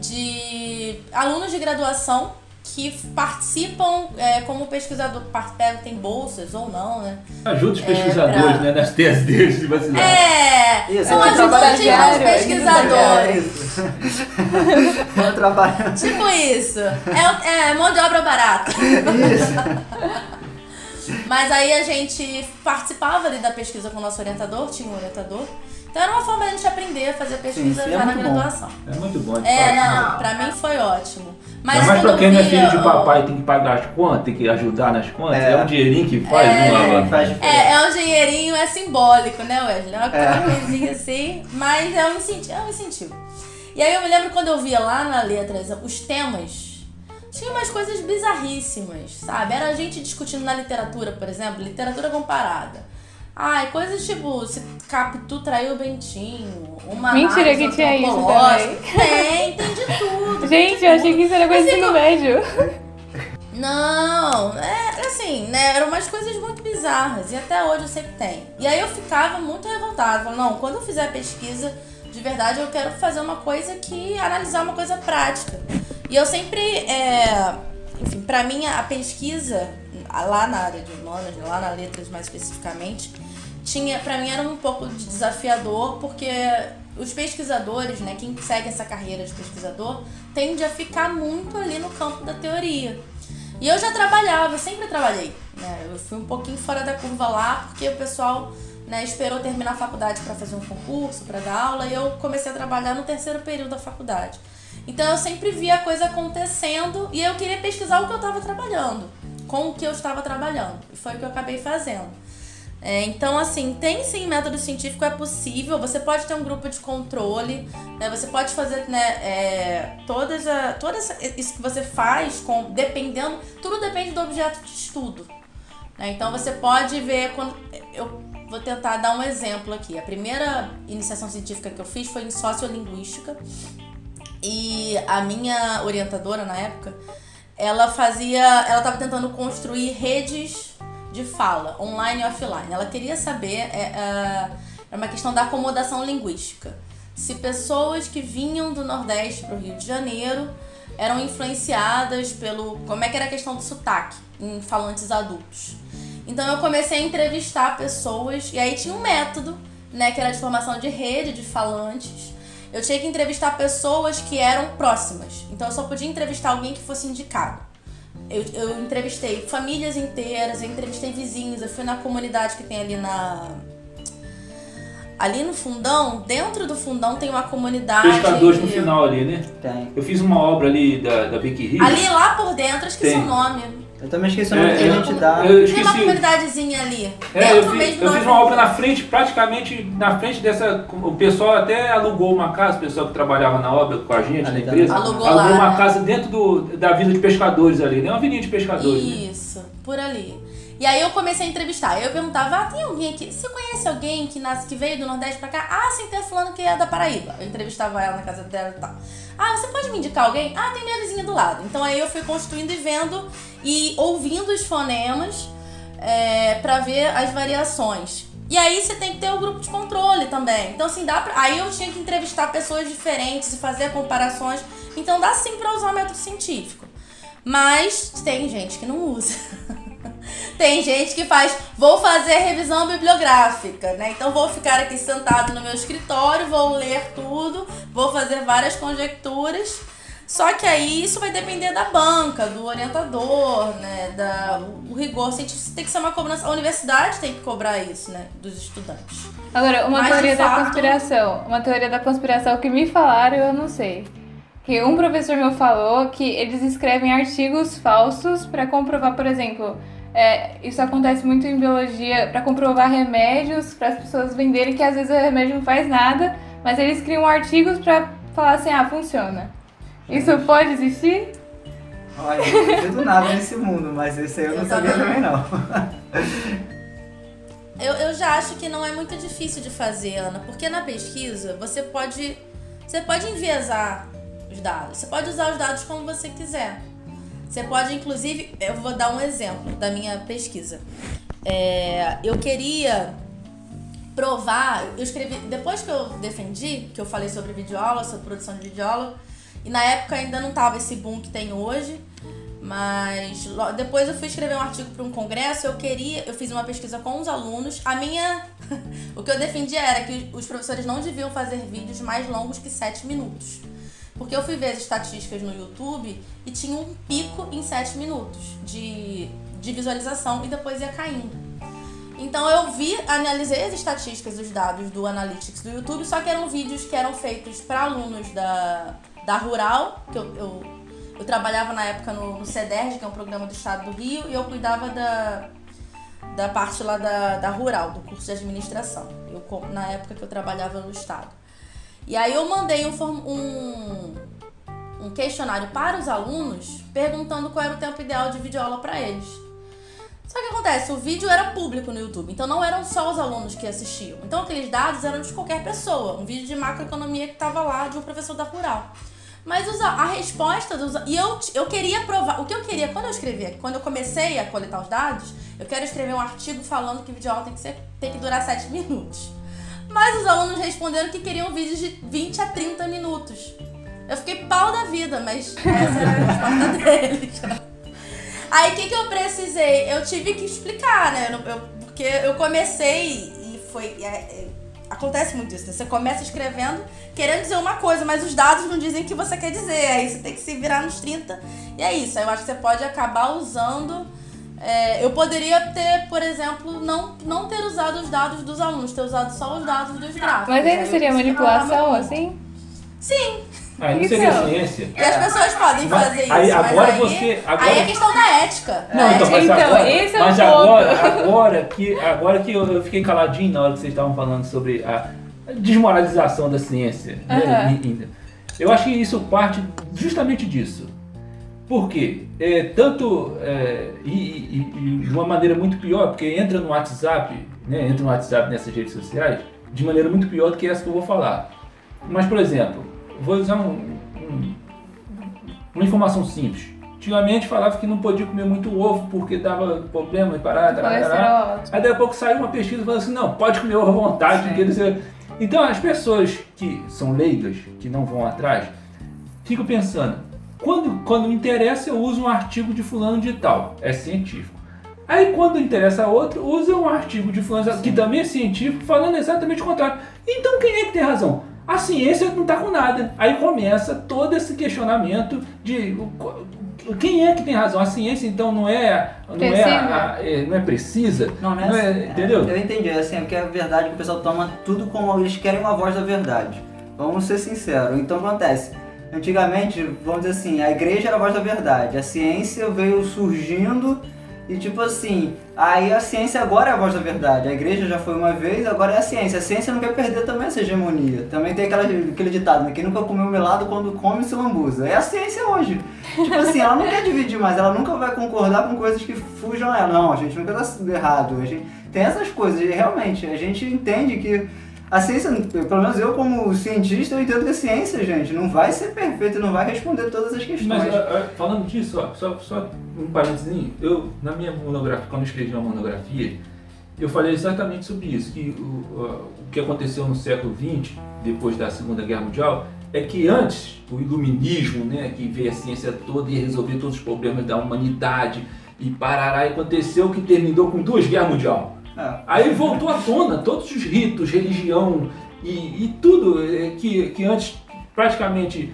de alunos de graduação que participam é, como pesquisador, participam, tem bolsas ou não, né? Ajuda os pesquisadores, pra- né, nas teses deles, tipo assim. É, Isso, são é um ajudantes dos é pesquisadores. Isso. (laughs) É um trabalho. Tipo isso. É, é mão de obra barata. Isso. Mas aí a gente participava ali da pesquisa com o nosso orientador, tinha um orientador. Então era uma forma da gente aprender a fazer pesquisa Sim, é já na bom. graduação. É muito bom. É, fato. não, pra mim foi ótimo. Mas quando pra quem não é filho de papai e tem que pagar as contas, tem que ajudar nas contas, É. é, um dinheirinho que faz É. uma Faz diferença. É, é um dinheirinho, é simbólico, né, Wesley? É uma É. coisinha assim, mas é um, incentivo, é um incentivo. E aí eu me lembro quando eu via lá na letras os temas, tinha umas coisas bizarríssimas, sabe? Era a gente discutindo na literatura, por exemplo, literatura comparada. Ai, coisas tipo, se Capitu traiu o Bentinho, uma Mentira que tinha isso antropológica. Tem, tem de tudo. Gente, eu achei que isso era coisa do ensino médio. Não, é assim, né? Eram umas coisas muito bizarras e até hoje eu sempre tenho. E aí eu ficava muito revoltada, falando, não, quando eu fizer a pesquisa, de verdade eu quero fazer uma coisa que analisar uma coisa prática. E eu sempre, é, enfim, pra mim a pesquisa lá na área de humanas, lá na letras mais especificamente, tinha, para mim era um pouco de desafiador, porque os pesquisadores, né, quem segue essa carreira de pesquisador, tende a ficar muito ali no campo da teoria. E eu já trabalhava, sempre trabalhei. Né? Eu fui um pouquinho fora da curva lá, porque o pessoal né, esperou terminar a faculdade para fazer um concurso, para dar aula, e eu comecei a trabalhar no terceiro período da faculdade. Então eu sempre via a coisa acontecendo e eu queria pesquisar o que eu estava trabalhando, com o que eu estava trabalhando. E foi o que eu acabei fazendo. É, então, assim, tem sim método científico, é possível. Você pode ter um grupo de controle, né? Você pode fazer, né, é, todas a, todas isso que você faz, com, dependendo, tudo depende do objeto de estudo. Né? Então, você pode ver quando eu vou tentar dar um exemplo aqui. A primeira iniciação científica que eu fiz foi em sociolinguística e a minha orientadora na época, ela fazia, ela estava tentando construir redes de fala, online e offline. Ela queria saber, é, é, uma questão da acomodação linguística. Se pessoas que vinham do Nordeste para o Rio de Janeiro eram influenciadas pelo. como é que era a questão do sotaque em falantes adultos. Então eu comecei a entrevistar pessoas, e aí tinha um método, né, que era de formação de rede de falantes. Eu tinha que entrevistar pessoas que eram próximas. Então eu só podia entrevistar alguém que fosse indicado. Eu, eu entrevistei famílias inteiras, eu entrevistei vizinhos, eu fui na comunidade que tem ali na. Ali no fundão, dentro do fundão tem uma comunidade. Pescadores no final ali, né? Tem. Eu fiz uma obra ali da, da Becky Rio. Ali lá por dentro, esqueci Tem. o nome. Eu também esqueci o nome É, que a eu- gente dá. Tem uma comunidadezinha ali. É, eu dentro fiz, mesmo eu fiz uma obra na frente, praticamente na frente dessa. O pessoal até alugou uma casa, o pessoal que trabalhava na obra com a gente, na Ali empresa. Alugou lá, uma né? casa dentro do, da Vila de Pescadores ali, né? Uma avenida de pescadores. né? Isso, por ali. E aí eu comecei a entrevistar. Eu perguntava, ah, tem alguém aqui? Você conhece alguém que, nasce, que veio do Nordeste pra cá? Ah, sim, tem fulano que é da Paraíba. Eu entrevistava ela na casa dela e tal. Ah, você pode me indicar alguém? Ah, tem minha vizinha do lado. Então aí eu fui construindo e vendo e ouvindo os fonemas é, para ver as variações. E aí você tem que ter o grupo de controle também. Então assim, dá pra... Aí eu tinha que entrevistar pessoas diferentes e fazer comparações. Então dá sim pra usar o método científico. Mas tem gente que não usa. (laughs) Tem gente que faz, vou fazer revisão bibliográfica, né? Então vou ficar aqui sentado no meu escritório, vou ler tudo, vou fazer várias conjecturas. Só que aí isso vai depender da banca, do orientador, né? Da, o rigor científico tem que ser uma cobrança. A universidade tem que cobrar isso, né? Dos estudantes. Agora, uma Mas, teoria da fato- conspiração. Uma teoria da conspiração que me falaram, eu não sei. Que um professor meu falou que eles escrevem artigos falsos pra comprovar, por exemplo, é, isso acontece muito em biologia, pra comprovar remédios, para as pessoas venderem que às vezes o remédio não faz nada, mas eles criam artigos pra falar assim, ah, funciona. Isso pode existir? Olha, eu não do nada nesse mundo, mas esse aí eu não Eu sabia também também não. Eu, eu já acho que não é muito difícil de fazer, Ana, porque na pesquisa você pode. Você pode enviesar os dados. Você pode usar os dados como você quiser. Você pode, inclusive, eu vou dar um exemplo da minha pesquisa. É, eu queria provar, eu escrevi, depois que eu defendi, que eu falei sobre videoaula, sobre produção de videoaula, e na época ainda não tava esse boom que tem hoje, mas depois eu fui escrever um artigo para um congresso, eu queria, eu fiz uma pesquisa com os alunos, a minha, (laughs) o que eu defendia era que os professores não deviam fazer vídeos mais longos que 7 minutos. Porque eu fui ver as estatísticas no YouTube e tinha um pico em 7 minutos de, de visualização e depois ia caindo. Então eu vi, analisei as estatísticas dos dados do Analytics do YouTube, só que eram vídeos que eram feitos para alunos da, da Rural, que eu, eu, eu trabalhava na época no, no CEDERJ, que é um programa do estado do Rio, e eu cuidava da, da parte lá da, da Rural, do curso de administração, eu, na época que eu trabalhava no estado. E aí eu mandei um, um, um questionário para os alunos perguntando qual era o tempo ideal de videoaula para eles. Só que acontece, o vídeo era público no YouTube, então não eram só os alunos que assistiam. Então aqueles dados eram de qualquer pessoa, um vídeo de macroeconomia que estava lá de um professor da Rural. Mas a resposta dos. E eu, eu queria provar. O que eu queria, quando eu escrevi, quando eu comecei a coletar os dados, eu quero escrever um artigo falando que videoaula tem que, ser, tem que durar 7 (laughs) minutos. Mas os alunos responderam que queriam vídeos de 20 a 30 minutos. Eu fiquei pau da vida, mas (laughs) essa era a resposta deles. Aí o que, que eu precisei? Eu tive que explicar, né? Eu- eu- porque eu comecei e foi. é, é, acontece muito isso, né? Você começa escrevendo querendo dizer uma coisa, mas os dados não dizem o que você quer dizer. Aí você tem que se virar nos 30. E é isso. Eu acho que você pode acabar usando. É, eu poderia ter, por exemplo, não, não ter usado os dados dos alunos, ter usado só os dados dos gráficos. Mas Aí ainda seria manipulação, assim? Sim, Ah, não seria Então. ciência. e as pessoas podem Mas fazer isso. aí, mas agora aí, você- agora- aí é questão da ética. Não, A então, mas Então, agora, esse é o mas ponto. agora, agora que, agora que eu, eu fiquei caladinho na hora que vocês estavam falando sobre a desmoralização da ciência, né, e- e- eu acho que isso parte justamente disso. Por quê? É, tanto, é, e, e- e de uma maneira muito pior, porque entra no WhatsApp, né, entra no WhatsApp nessas redes sociais, de maneira muito pior do que essa que eu vou falar. Mas, por exemplo, vou usar um- um- uma informação simples. Antigamente falava que não podia comer muito ovo porque dava problema e parada. Aí daqui a pouco saiu uma pesquisa falando assim, não, pode comer ovo à vontade. Você- Então as pessoas que são leigas, que não vão atrás, ficam pensando, quando, quando me interessa eu uso um artigo de fulano de tal, é científico. Aí quando interessa a outro, usa um artigo de fulano de tal, que também é científico, falando exatamente o contrário. Então quem é que tem razão? A ciência não está com nada. Aí começa todo esse questionamento de quem é que tem razão? A ciência então não é não é, Precisa. a- a- é- não é precisa, Não, não é, Não é- assim, entendeu? Eu entendi, é assim, é porque é verdade que o pessoal toma tudo como eles querem uma voz da verdade. Vamos ser sinceros. Então acontece. Antigamente, vamos dizer assim, a igreja era a voz da verdade, a ciência veio surgindo e tipo assim, aí a ciência agora é a voz da verdade. A igreja já foi uma vez, agora é a ciência. A ciência não quer perder também essa hegemonia. Também tem aquela, aquele ditado, né? Quem nunca comeu melado quando come se lambuza. É a ciência hoje. Tipo assim, ela não quer dividir mais, ela nunca vai concordar com coisas que fujam a ela. Não, a gente nunca tá errado. A gente tem essas coisas, realmente, a gente entende que a ciência, pelo menos eu como cientista, eu entendo que a ciência, gente, não vai ser perfeita, não vai responder todas as questões. Mas ah, ah, falando disso, só, só um parênteses, eu na minha monografia, quando escrevi uma monografia, eu falei exatamente sobre isso, que o, o que aconteceu no século XX, depois da Segunda Guerra Mundial, é que antes o iluminismo, né, que veio a ciência toda e resolver todos os problemas da humanidade e parará, aconteceu que terminou com duas guerras mundiais. É. Aí voltou à tona todos os ritos, religião e, e tudo eh, que, que antes praticamente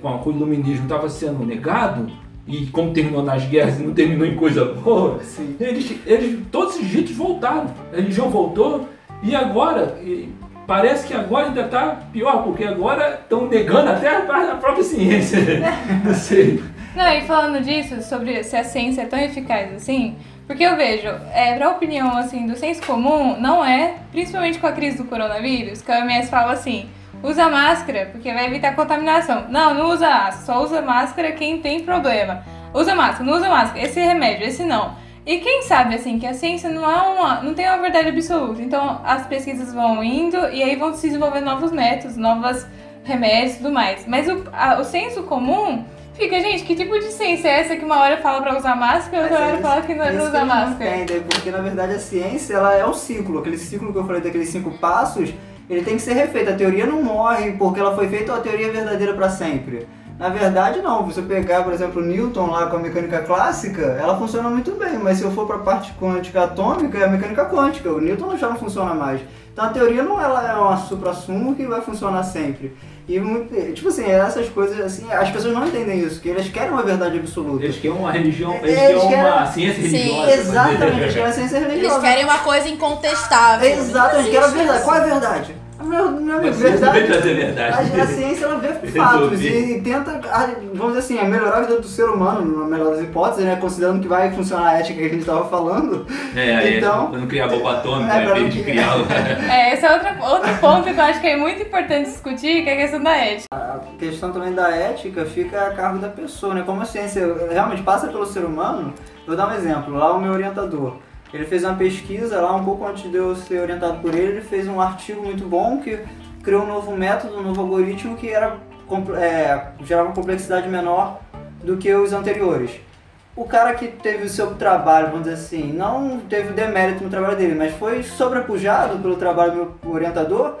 com, a- com o iluminismo estava sendo negado e como terminou nas guerras e não terminou em coisa boa, Sim. eles, eles, todos esses ritos voltaram, a religião voltou e agora e parece que agora ainda está pior porque agora estão negando até a, a própria ciência. (laughs) Não sei. Não, e falando disso, sobre se a ciência é tão eficaz assim, porque eu vejo, é, pra opinião assim, do senso comum, não é, principalmente com a crise do coronavírus, que a OMS fala assim, usa máscara, porque vai evitar contaminação. Não, não usa máscara, só usa máscara quem tem problema. Usa máscara, não usa máscara, esse remédio, esse não. E quem sabe, assim, que a ciência não, é uma, não tem uma verdade absoluta. Então, as pesquisas vão indo e aí vão se desenvolvendo novos métodos, novos remédios e tudo mais. Mas o, a- o senso comum fica, gente, que tipo de ciência é essa que uma hora fala pra usar máscara e outra hora fala que não, Isso não que usa eles máscara? entendem, porque na verdade a ciência ela é um ciclo. Aquele ciclo que eu falei daqueles cinco passos, ele tem que ser refeito. A teoria não morre porque ela foi feita ou a teoria é verdadeira para sempre. Na verdade, não. Se você pegar, por exemplo, Newton lá com a mecânica clássica, ela funciona muito bem, mas se eu for para a parte quântica atômica, é a mecânica quântica. O Newton já não funciona mais. Então a teoria não ela é uma supra-sumo que vai funcionar sempre. E, muito- tipo assim, essas coisas, assim, as pessoas não entendem isso, que eles querem uma verdade absoluta. Eles querem uma religião, eles, Eles querem uma querem- ciência Sim, religiosa. Exatamente, eles querem a ciência religiosa. Eles querem uma coisa incontestável. Exatamente, que era a verdade. Qual é a verdade? Meu, meu amigo, verdade. vem trazer verdade. A, a ciência ela vê (laughs) fatos Resolvi. e tenta, ah, vamos dizer assim, a melhorar a vida do ser humano, na melhor das hipóteses, né? Considerando que vai funcionar a ética que a gente estava falando. É, Então- pra não criar bomba atômica, É, é, em não vez de criar. criar. (laughs) É, esse é outro, outro ponto que eu acho que é muito importante discutir, que é a questão da ética. A questão também da ética fica a cargo da pessoa, né? Como a ciência realmente passa pelo ser humano, vou dar um exemplo. Lá o meu orientador, ele fez uma pesquisa lá um pouco antes de eu ser orientado por ele, ele fez um artigo muito bom que criou um novo método, um novo algoritmo que era é, gerava complexidade menor do que os anteriores. O cara que teve o seu trabalho, vamos dizer assim, não teve demérito no trabalho dele, mas foi sobrepujado pelo trabalho do meu orientador,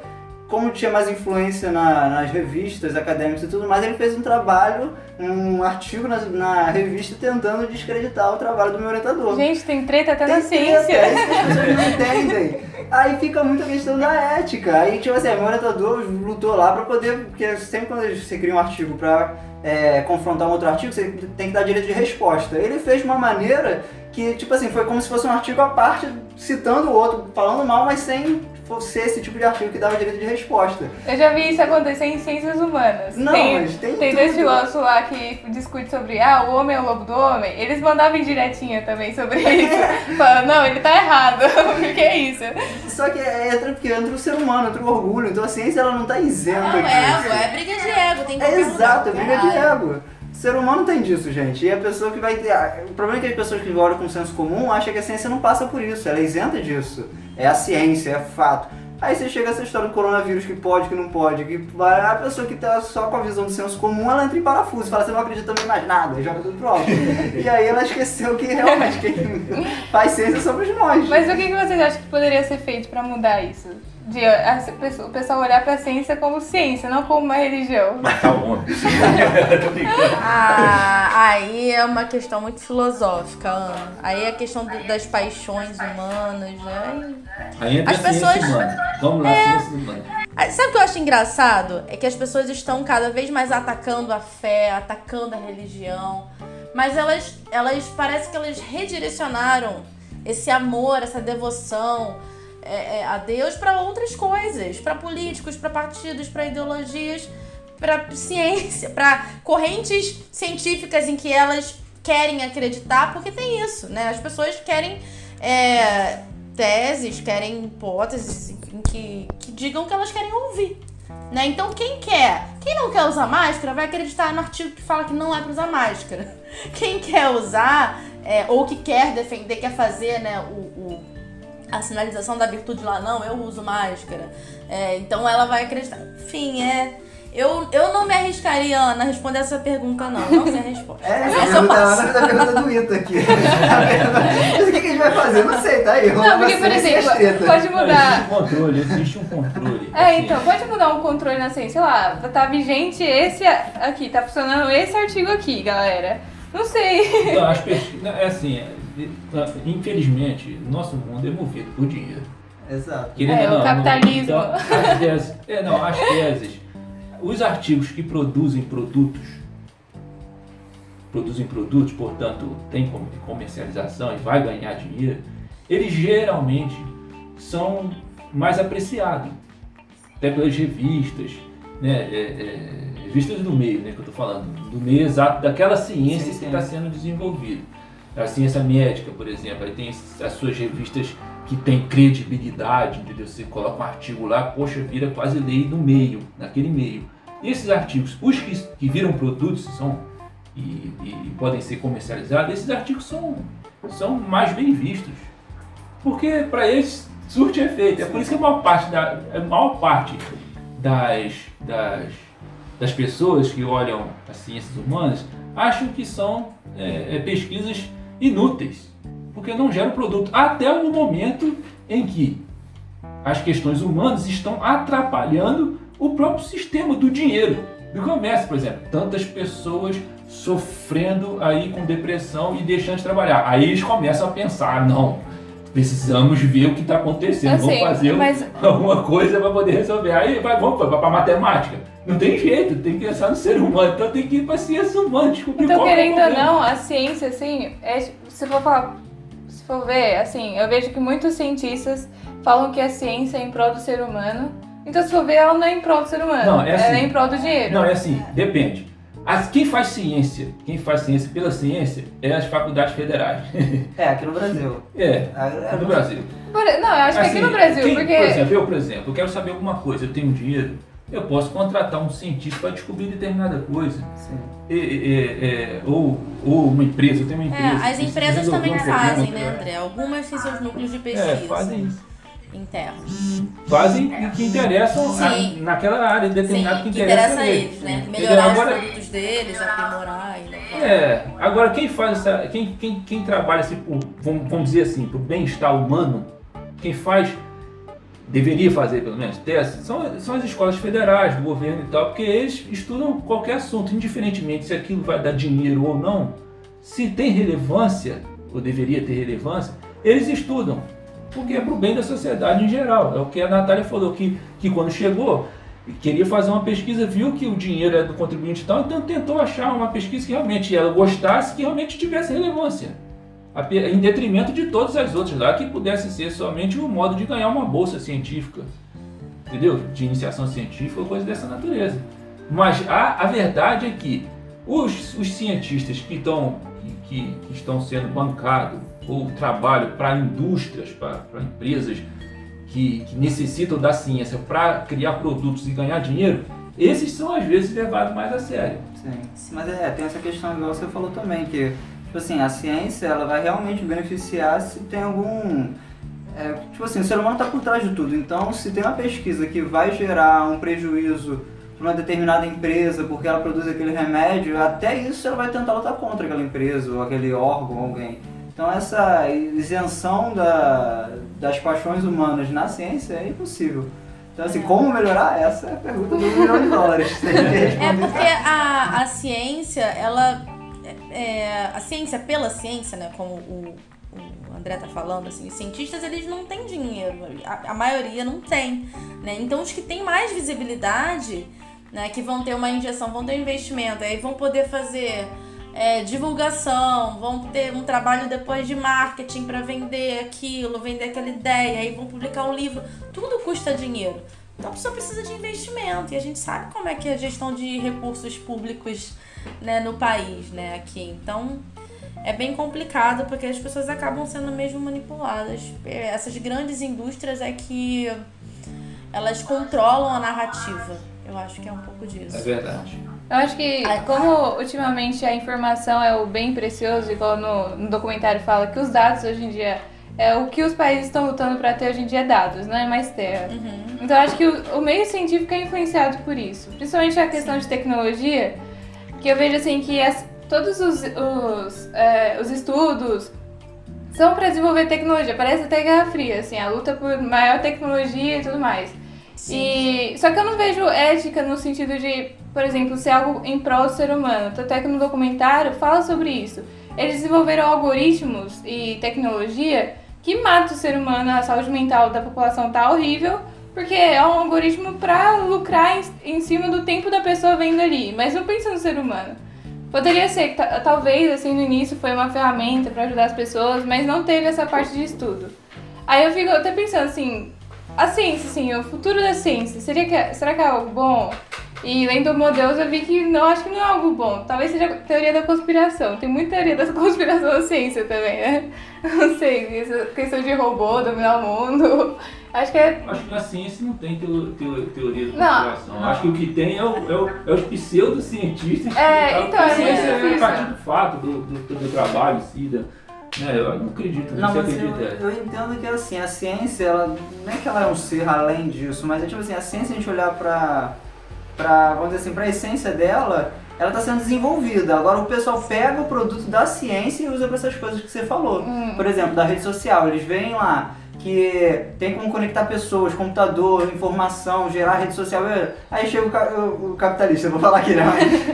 como tinha mais influência na- nas revistas acadêmicas e tudo mais, ele fez um trabalho, um artigo na, na revista tentando descreditar o trabalho do meu orientador. Gente, tem treta até na Tem treta, ciência. é isso que as pessoas não entendem. Aí fica muito a questão da ética. Aí, tipo assim, meu orientador lutou lá pra poder. Porque sempre quando você cria um artigo pra é, confrontar um outro artigo, você tem que dar direito de resposta. Ele fez de uma maneira que, tipo assim, foi como se fosse um artigo à parte, citando o outro, falando mal, mas sem ser esse tipo de artigo que dava direito de resposta. Eu já vi isso acontecer em ciências humanas. Não, tem, mas tem tem dois tudo. filósofos lá que discutem sobre ah, o homem é o lobo do homem. Eles mandavam indiretinha também sobre (laughs) isso. Falando, não, ele tá errado. (laughs) O que é isso? Só que é, entra, porque entra o ser humano, entra o orgulho. Então a ciência ela não tá isenta Não, disso. ego, é briga de ego. Tem É qualquer exato, é briga de ego. Ser humano tem disso, gente. E a pessoa que vai ter. O problema é que as pessoas que olham com senso comum acham que a ciência não passa por isso, ela é isenta disso. É a ciência, é fato. Aí você chega a essa história do coronavírus que pode, que não pode, que vai- a pessoa que tá só com a visão do senso comum, ela entra em parafuso, fala, você não acredita em mais nada, e joga tudo pro alto. (laughs) e aí ela esqueceu que realmente quem (laughs) faz ciência somos nós. Mas o que que vocês acham que poderia ser feito pra mudar isso? De a- a- o pessoal olhar pra ciência como ciência, não como uma religião. Matar o homem. Tô brincando. Ah, aí é uma questão muito filosófica, Ana. Aí é a questão do- das paixões humanas, né? Aí entra As a ciência pessoas- humana. Vamos lá, ciência humana. Ah, Sabe o que eu acho engraçado? É que as pessoas estão cada vez mais atacando a fé, atacando a religião. Mas elas, elas parece que elas redirecionaram esse amor, essa devoção é, é, a Deus para outras coisas, para políticos, para partidos, para ideologias, para ciência, para correntes científicas em que elas querem acreditar, porque tem isso, né? As pessoas querem é, teses, querem hipóteses em que, que digam que elas querem ouvir. Né? Então quem quer, quem não quer usar máscara vai acreditar no artigo que fala que não é para usar máscara. (laughs) Quem quer usar é, ou que quer defender, quer fazer né, o, o- a sinalização da virtude lá, não, eu uso máscara. É, então ela vai acreditar. Enfim, é. Eu, eu não me arriscaria, Ana, a responder essa pergunta, não. Não sei a resposta. É, essa pergunta, passo. essa é a pergunta do Ita aqui. (laughs) Mas o que que a gente vai fazer? Não sei, tá aí. Não, porque, por exemplo, pode Não, mudar. existe um controle, existe um controle. É, assim. então, pode mudar um controle na ciência. Sei lá, tá vigente esse aqui, tá funcionando esse artigo aqui, galera. Não sei. Então, as pesquisas, é assim, infelizmente, nosso mundo é movido por dinheiro. Exato. Querendo É, ou o não, capitalismo. Então, as teses, é, não, as teses, os artigos que produzem produtos, produzem produtos, portanto, tem com- comercialização e vai ganhar dinheiro, eles geralmente são mais apreciados, até pelas revistas, né, é, é, revistas do meio, né, que eu estou falando, do meio exato daquela ciência Sim, que sim. está sendo desenvolvida. A ciência médica, por exemplo, aí tem as suas revistas que tem credibilidade, entendeu? Você coloca um artigo lá, poxa, vira quase lei no meio, naquele meio. Esses artigos, os que, que viram produtos são, e, e podem ser comercializados, esses artigos são, são mais bem vistos. Porque para eles surte efeito. É por isso que a maior parte, da, a maior parte das, das, das pessoas que olham as ciências humanas acham que são é, é, pesquisas inúteis, porque não geram produto. Até o momento em que as questões humanas estão atrapalhando o próprio sistema do dinheiro, do comércio, por exemplo. Tantas pessoas sofrendo aí com depressão e deixando de trabalhar. Aí eles começam a pensar, não, precisamos ver o que está acontecendo, Assim, vamos fazer mas- (laughs) alguma coisa para poder resolver. Aí vai, vamos para matemática. Não tem jeito, tem que pensar no ser humano, então tem que ir para ciência humana, descobrir Então, qual é o querendo ou não, a ciência, assim, é, se for falar, se for ver, assim, eu vejo que muitos cientistas falam que a ciência é em prol do ser humano. Então, se for ver, ela não é em prol do ser humano. Não, é ela assim. é em prol do dinheiro. Não, é assim, depende. As, quem faz ciência, quem faz ciência pela ciência é as faculdades federais. (laughs) É, aqui no Brasil. é, Ah, no Brasil. Por- não, eu acho que aqui Assim, no Brasil, quem- porque. Por exemplo, eu, por exemplo, eu quero saber alguma coisa, eu tenho dinheiro, eu posso contratar um cientista para descobrir determinada coisa. Sim. É, é, é, ou, ou uma empresa, eu tenho uma É, empresa. as precisa empresas também um problema, fazem, né, é. André? Algumas têm seus núcleos de pesquisa É, fazem isso. internos. Fazem o que interessam a- Sim. naquela área Sim, determinada que que interessa, interessa a eles, né? Melhorar Agora- os produtos deles, aprimorar e inovar. É, agora quem faz essa. Quem, quem, quem trabalha assim, por, vamos, vamos dizer assim, para o bem-estar humano, quem faz deveria fazer pelo menos, ter, são, são as escolas federais, do governo e tal, porque eles estudam qualquer assunto, indiferentemente se aquilo vai dar dinheiro ou não, se tem relevância, ou deveria ter relevância, eles estudam, porque é para o bem da sociedade em geral. É o que a Natália falou, que, que quando chegou, queria fazer uma pesquisa, viu que o dinheiro é do contribuinte e tal, então tentou achar uma pesquisa que realmente ela gostasse, que realmente tivesse relevância em detrimento de todas as outras lá que pudesse ser somente um modo de ganhar uma bolsa científica, entendeu? De iniciação científica ou coisa dessa natureza. Mas a, a verdade é que os, os cientistas que estão, que, que estão sendo bancados ou trabalho para indústrias, para empresas que, que necessitam da ciência para criar produtos e ganhar dinheiro, esses são às vezes levados mais a sério. Sim, mas é, tem essa questão igual você falou também, que Tipo assim, a ciência ela vai realmente beneficiar se tem algum. É, tipo assim, o ser humano está por trás de tudo. Então, se tem uma pesquisa que vai gerar um prejuízo para uma determinada empresa porque ela produz aquele remédio, até isso ela vai tentar lutar contra aquela empresa ou aquele órgão, alguém. Então, essa isenção da, das paixões humanas na ciência é impossível. Então, assim, como melhorar? Essa é a pergunta do milhão de dólares. (laughs) É porque a, a ciência, ela é, a ciência pela ciência, né, como o, o André tá falando, assim, os cientistas eles não têm dinheiro, a, a maioria não tem, né? Então os que têm mais visibilidade, né, que vão ter uma injeção, vão ter um investimento, aí vão poder fazer é, divulgação, vão ter um trabalho depois de marketing para vender aquilo, vender aquela ideia, aí vão publicar um livro, tudo custa dinheiro. Então a pessoa precisa de investimento e a gente sabe como é que é a gestão de recursos públicos né, no país, né, aqui. Então, é bem complicado porque as pessoas acabam sendo mesmo manipuladas. Essas grandes indústrias é que elas controlam a narrativa. Eu acho que é um pouco disso. É verdade. Eu acho que, como ultimamente a informação é o bem precioso, igual no, no documentário fala que os dados hoje em dia é o que os países estão lutando para ter hoje em dia é dados, não é mais terra. Uhum. Então acho que o, o, meio científico é influenciado por isso. Principalmente a questão Sim. de tecnologia que eu vejo assim que as, todos os, os, é, os estudos são para desenvolver tecnologia. Parece até Guerra Fria, assim, a luta por maior tecnologia e tudo mais. Sim. E, só que eu não vejo ética no sentido de, por exemplo, ser algo em prol do ser humano. Tanto é que no documentário fala sobre isso. Eles desenvolveram algoritmos e tecnologia que matam o ser humano, a saúde mental da população tá horrível, porque é um algoritmo para lucrar em, em, cima do tempo da pessoa vendo ali, mas não pensa no ser humano. Poderia ser que talvez assim no início foi uma ferramenta para ajudar as pessoas, mas não teve essa parte de estudo. Aí eu fico até pensando assim, a ciência, assim, o futuro da ciência, seria que, será que é algo bom? E lendo Homo Deus eu vi que não, acho que não é algo bom. Talvez seja teoria da conspiração. Tem muita teoria da (laughs) conspiração na ciência também, né? (laughs) Não sei, essa questão de robô dominar o mundo. Acho que é. Acho que na ciência não tem teo, teo, teoria da conspiração. Não. Acho que o que tem é, o, é, o, é os pseudocientistas. É, então, a ciência é, é a partir do fato, do, do, do trabalho em si, da, é, eu não acredito não, mas eu, eu, entendo que assim, a ciência, ela, não é que ela é um ser além disso, mas é tipo assim, a ciência a gente olhar pra, pra vamos dizer assim, pra essência dela, ela está sendo desenvolvida. Agora o pessoal pega o produto da ciência e usa para essas coisas que você falou. Hum. Por exemplo, da rede social, eles veem lá que tem como conectar pessoas, computador, informação, gerar rede social. Aí chega o, o capitalista, eu vou falar aqui, né?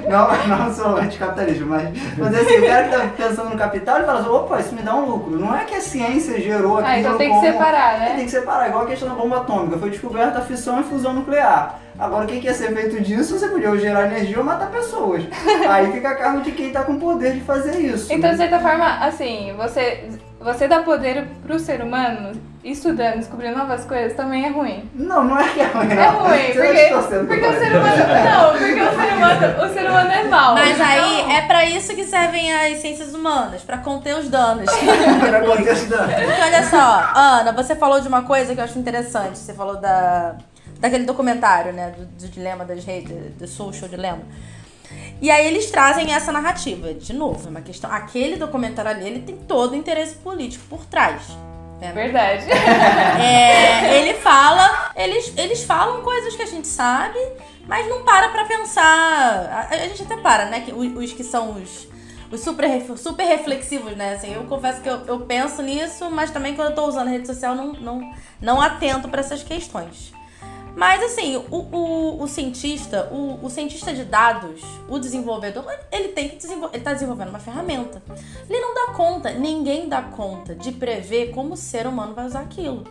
não, (laughs) não sou anticapitalista, mas, mas assim, o cara que tá pensando no capital, ele fala assim, opa, isso me dá um lucro. Não é que a ciência gerou aquilo ah, então tem como... que separar, né? Tem que separar, igual a questão da bomba atômica. Foi descoberta a fissão e fusão nuclear. Agora, o que ia ser feito disso? Você podia gerar energia ou matar pessoas. (laughs) Aí fica a cargo de quem está com poder de fazer isso. Então, de certa forma, assim, você, você dá poder pro ser humano estudando, descobrindo novas coisas, também é ruim. Não, não é que é ruim. Não. É ruim, porque, porque o ser humano. (laughs) Não, porque o ser humano, o ser humano é mau. Mas aí então... é pra isso que servem as ciências humanas, pra conter os danos. (laughs) pra conter os danos. Porque olha só, Ana, você falou de uma coisa que eu acho interessante. Você falou da daquele documentário, né, do, do dilema das redes, do social dilema. E aí eles trazem essa narrativa, de novo, é uma questão, aquele documentário ali, ele tem todo o interesse político por trás. Né? Verdade. (laughs) É, ele fala, eles, eles falam coisas que a gente sabe, mas não para pra pensar. A, a gente até para, né? Que os, os que são os, os super, super reflexivos, né? Assim, eu confesso que eu, eu penso nisso, mas também quando eu tô usando a rede social não, não, não atento para essas questões. Mas assim, o, o, o cientista, o, o cientista de dados, o desenvolvedor, ele tem que desenvolver, ele tá desenvolvendo uma ferramenta. Ele não dá conta, ninguém dá conta de prever como o ser humano vai usar aquilo.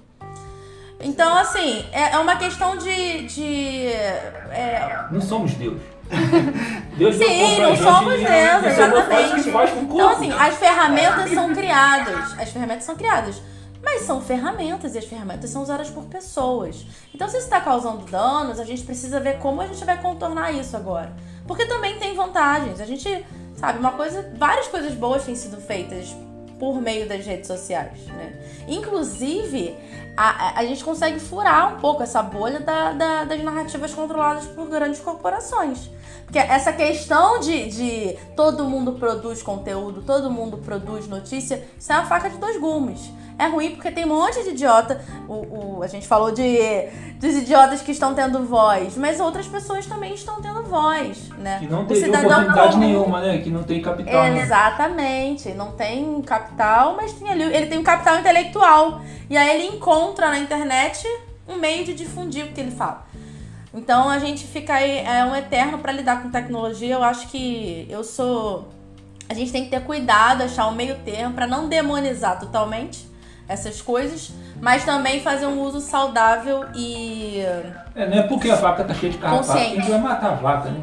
Então, assim, é, é uma questão de. de é, Não somos Deus. (laughs) Deus deu Sim, não somos Deus, faz exatamente. faz Então, assim, as ferramentas são criadas. As ferramentas são criadas. Mas são ferramentas e as ferramentas são usadas por pessoas. Então, se isso está causando danos, a gente precisa ver como a gente vai contornar isso agora. Porque também tem vantagens. A gente, sabe, uma coisa. Várias coisas boas têm sido feitas por meio das redes sociais, né? Inclusive, a, a, gente consegue furar um pouco essa bolha da- da- das narrativas controladas por grandes corporações. Porque essa questão de, de todo mundo produz conteúdo, todo mundo produz notícia, isso é uma faca de dois gumes. É ruim porque tem um monte de idiota. O, o- a gente falou de, dos idiotas que estão tendo voz, mas outras pessoas também estão tendo voz, né? Que não cidadão oportunidade comum- nenhuma, né? Que não tem capital. né? Exatamente. Não tem capital, mas tem ali. Ele tem um capital intelectual. E aí ele encontra na internet um meio de difundir o que ele fala. Então a gente fica aí, é um eterno pra lidar com tecnologia. Eu acho que eu sou. A gente tem que ter cuidado, achar um meio termo pra não demonizar totalmente essas coisas, mas também fazer um uso saudável e. É, não é porque a vaca tá cheia de carrapato que a Consciente. gente vai matar a vaca, né?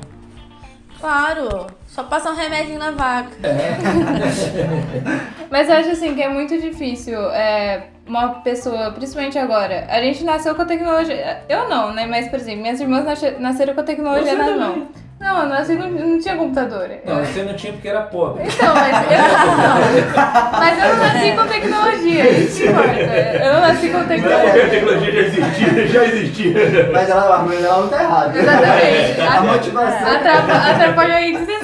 Claro, só passa um remédio na vaca. (laughs) Mas eu acho assim que é muito difícil é, uma pessoa, principalmente agora. A gente nasceu com a tecnologia. Eu não, né? Mas, por exemplo, minhas irmãs nasce- nasceram com a tecnologia Você na também. mão. Não, eu nasci não, não tinha computador. Não, Eu- você não tinha porque era pobre. Então, mas eu não. (laughs) Mas eu não nasci com tecnologia, isso que importa. Eu não nasci com tecnologia. a tecnologia já existia, já existia. Mas ela, a ela não tá errada. Exatamente. A motivação. Atrapa- Atrapalhou aí desnecessário.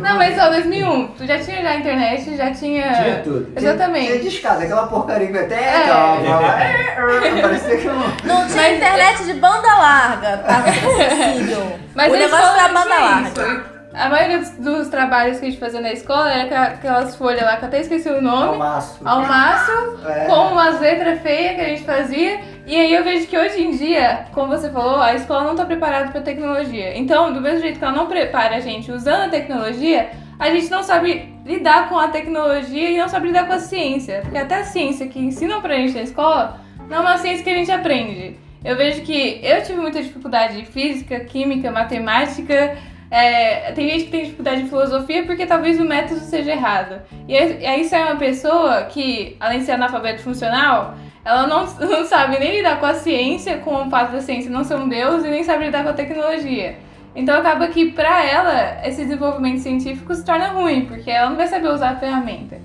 Não, mas só 2001, tu já tinha já internet, já tinha. Tinha tudo. Exatamente. Tinha descada, aquela porcaria que até É. calma. É, Parecia que não. Não tinha Mas- internet de banda larga, tá (laughs) acessível. Mas o negócio foi a banda isso. A maioria dos, dos trabalhos que a gente fazia na escola era aquelas folhas lá que eu até esqueci o nome. Almaço. Ao maço, É. com umas letras feias que a gente fazia. E aí eu vejo que hoje em dia, como você falou, a escola não tá preparada para tecnologia. Então, do mesmo jeito que ela não prepara a gente usando a tecnologia, a gente não sabe lidar com a tecnologia e não sabe lidar com a ciência. Porque até a ciência que ensinam pra gente na escola não é uma ciência que a gente aprende. Eu vejo que eu tive muita dificuldade em física, química, matemática. É, tem gente que tem dificuldade em filosofia porque talvez o método seja errado. E aí sai uma pessoa que, além de ser analfabeto funcional, ela não, (laughs) não sabe nem lidar com a ciência, com o fato da ciência não ser um deus, e nem sabe lidar com a tecnologia. Então acaba que pra ela esse desenvolvimento científico se torna ruim, porque ela não vai saber usar a ferramenta.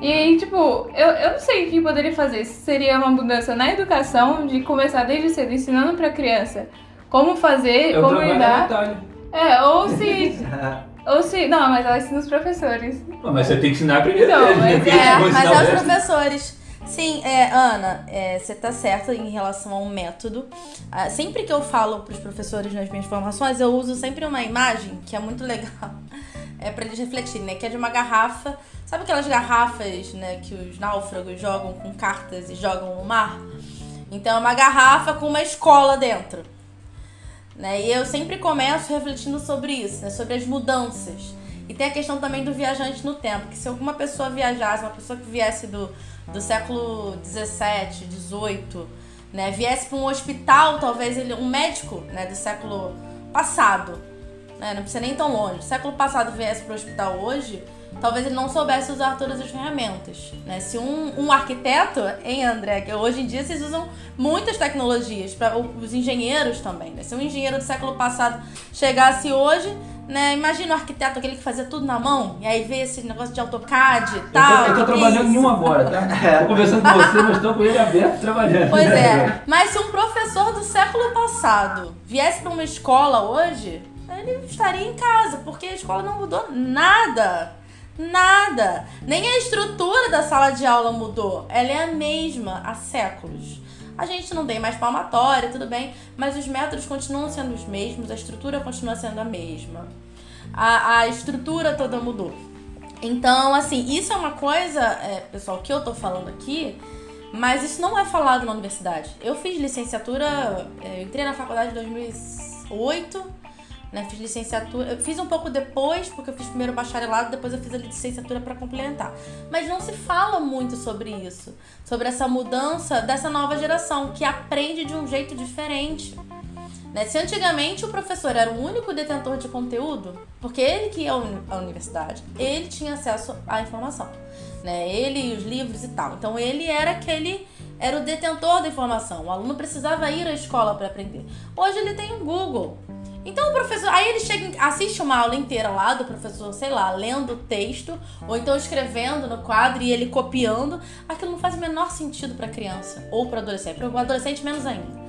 E aí, tipo, eu, eu não sei o que poderia fazer. Se seria uma mudança na educação, de começar desde cedo ensinando pra criança como fazer, É o como lidar. É, ou se. (laughs) ou se. Não, mas ela ensina os professores. Não, Mas você tem que ensinar primeiro eles, né? mas Porque É, mas é os resto. professores. Sim, é, Ana, é, você tá certa em relação ao método. Ah, sempre que eu falo pros professores nas minhas formações, eu uso sempre uma imagem que é muito (laughs) legal. É pra eles refletirem, né? Que é de uma garrafa. Sabe aquelas garrafas, né, que os náufragos jogam com cartas e jogam no mar? Então é uma garrafa com uma escola dentro. Né? E eu sempre começo refletindo sobre isso, né? sobre as mudanças. E tem a questão também do viajante no tempo, que se alguma pessoa viajasse, uma pessoa que viesse do, do século 17, 18, né, viesse para um hospital, talvez ele, um médico, né, do século passado, né, não precisa nem tão longe, século passado viesse para o hospital hoje, talvez ele não soubesse usar todas as ferramentas, né? Se um, um arquiteto, hein, André, que hoje em dia vocês usam muitas tecnologias para os engenheiros também, né? Se um engenheiro do século passado chegasse hoje, né? Imagina o arquiteto aquele que fazia tudo na mão e aí vê esse negócio de AutoCAD e Eu tal. tô, eu tô trabalhando em um agora, tá? (laughs) Tô conversando com você, mas tô com ele aberto trabalhando. Pois é. (laughs) Mas se um professor do século passado viesse para uma escola hoje, ele estaria em casa, porque a escola não mudou nada. Nada. Nem a estrutura da sala de aula mudou. Ela é a mesma há séculos. A gente não tem mais palmatória, tudo bem, mas os métodos continuam sendo os mesmos, a estrutura continua sendo a mesma. a, a estrutura toda mudou. Então, assim, isso é uma coisa, é, pessoal, que eu tô falando aqui, mas isso não é falado na universidade. Eu fiz licenciatura, é, eu entrei na faculdade em 2008, né? Fiz licenciatura, eu fiz um pouco depois, porque eu fiz primeiro bacharelado, depois eu fiz a licenciatura para complementar. Mas não se fala muito sobre isso, sobre essa mudança dessa nova geração que aprende de um jeito diferente. Né? Se antigamente o professor era o único detentor de conteúdo, porque ele que ia à universidade, ele tinha acesso à informação, né? Ele e os livros e tal. Então ele era aquele era o detentor da informação. O aluno precisava ir à escola para aprender. Hoje ele tem um Google. Então o professor, aí ele chega, assiste uma aula inteira lá do professor, sei lá, lendo o texto ou então escrevendo no quadro e ele copiando. Aquilo não faz o menor sentido para criança ou para adolescente, para o adolescente menos ainda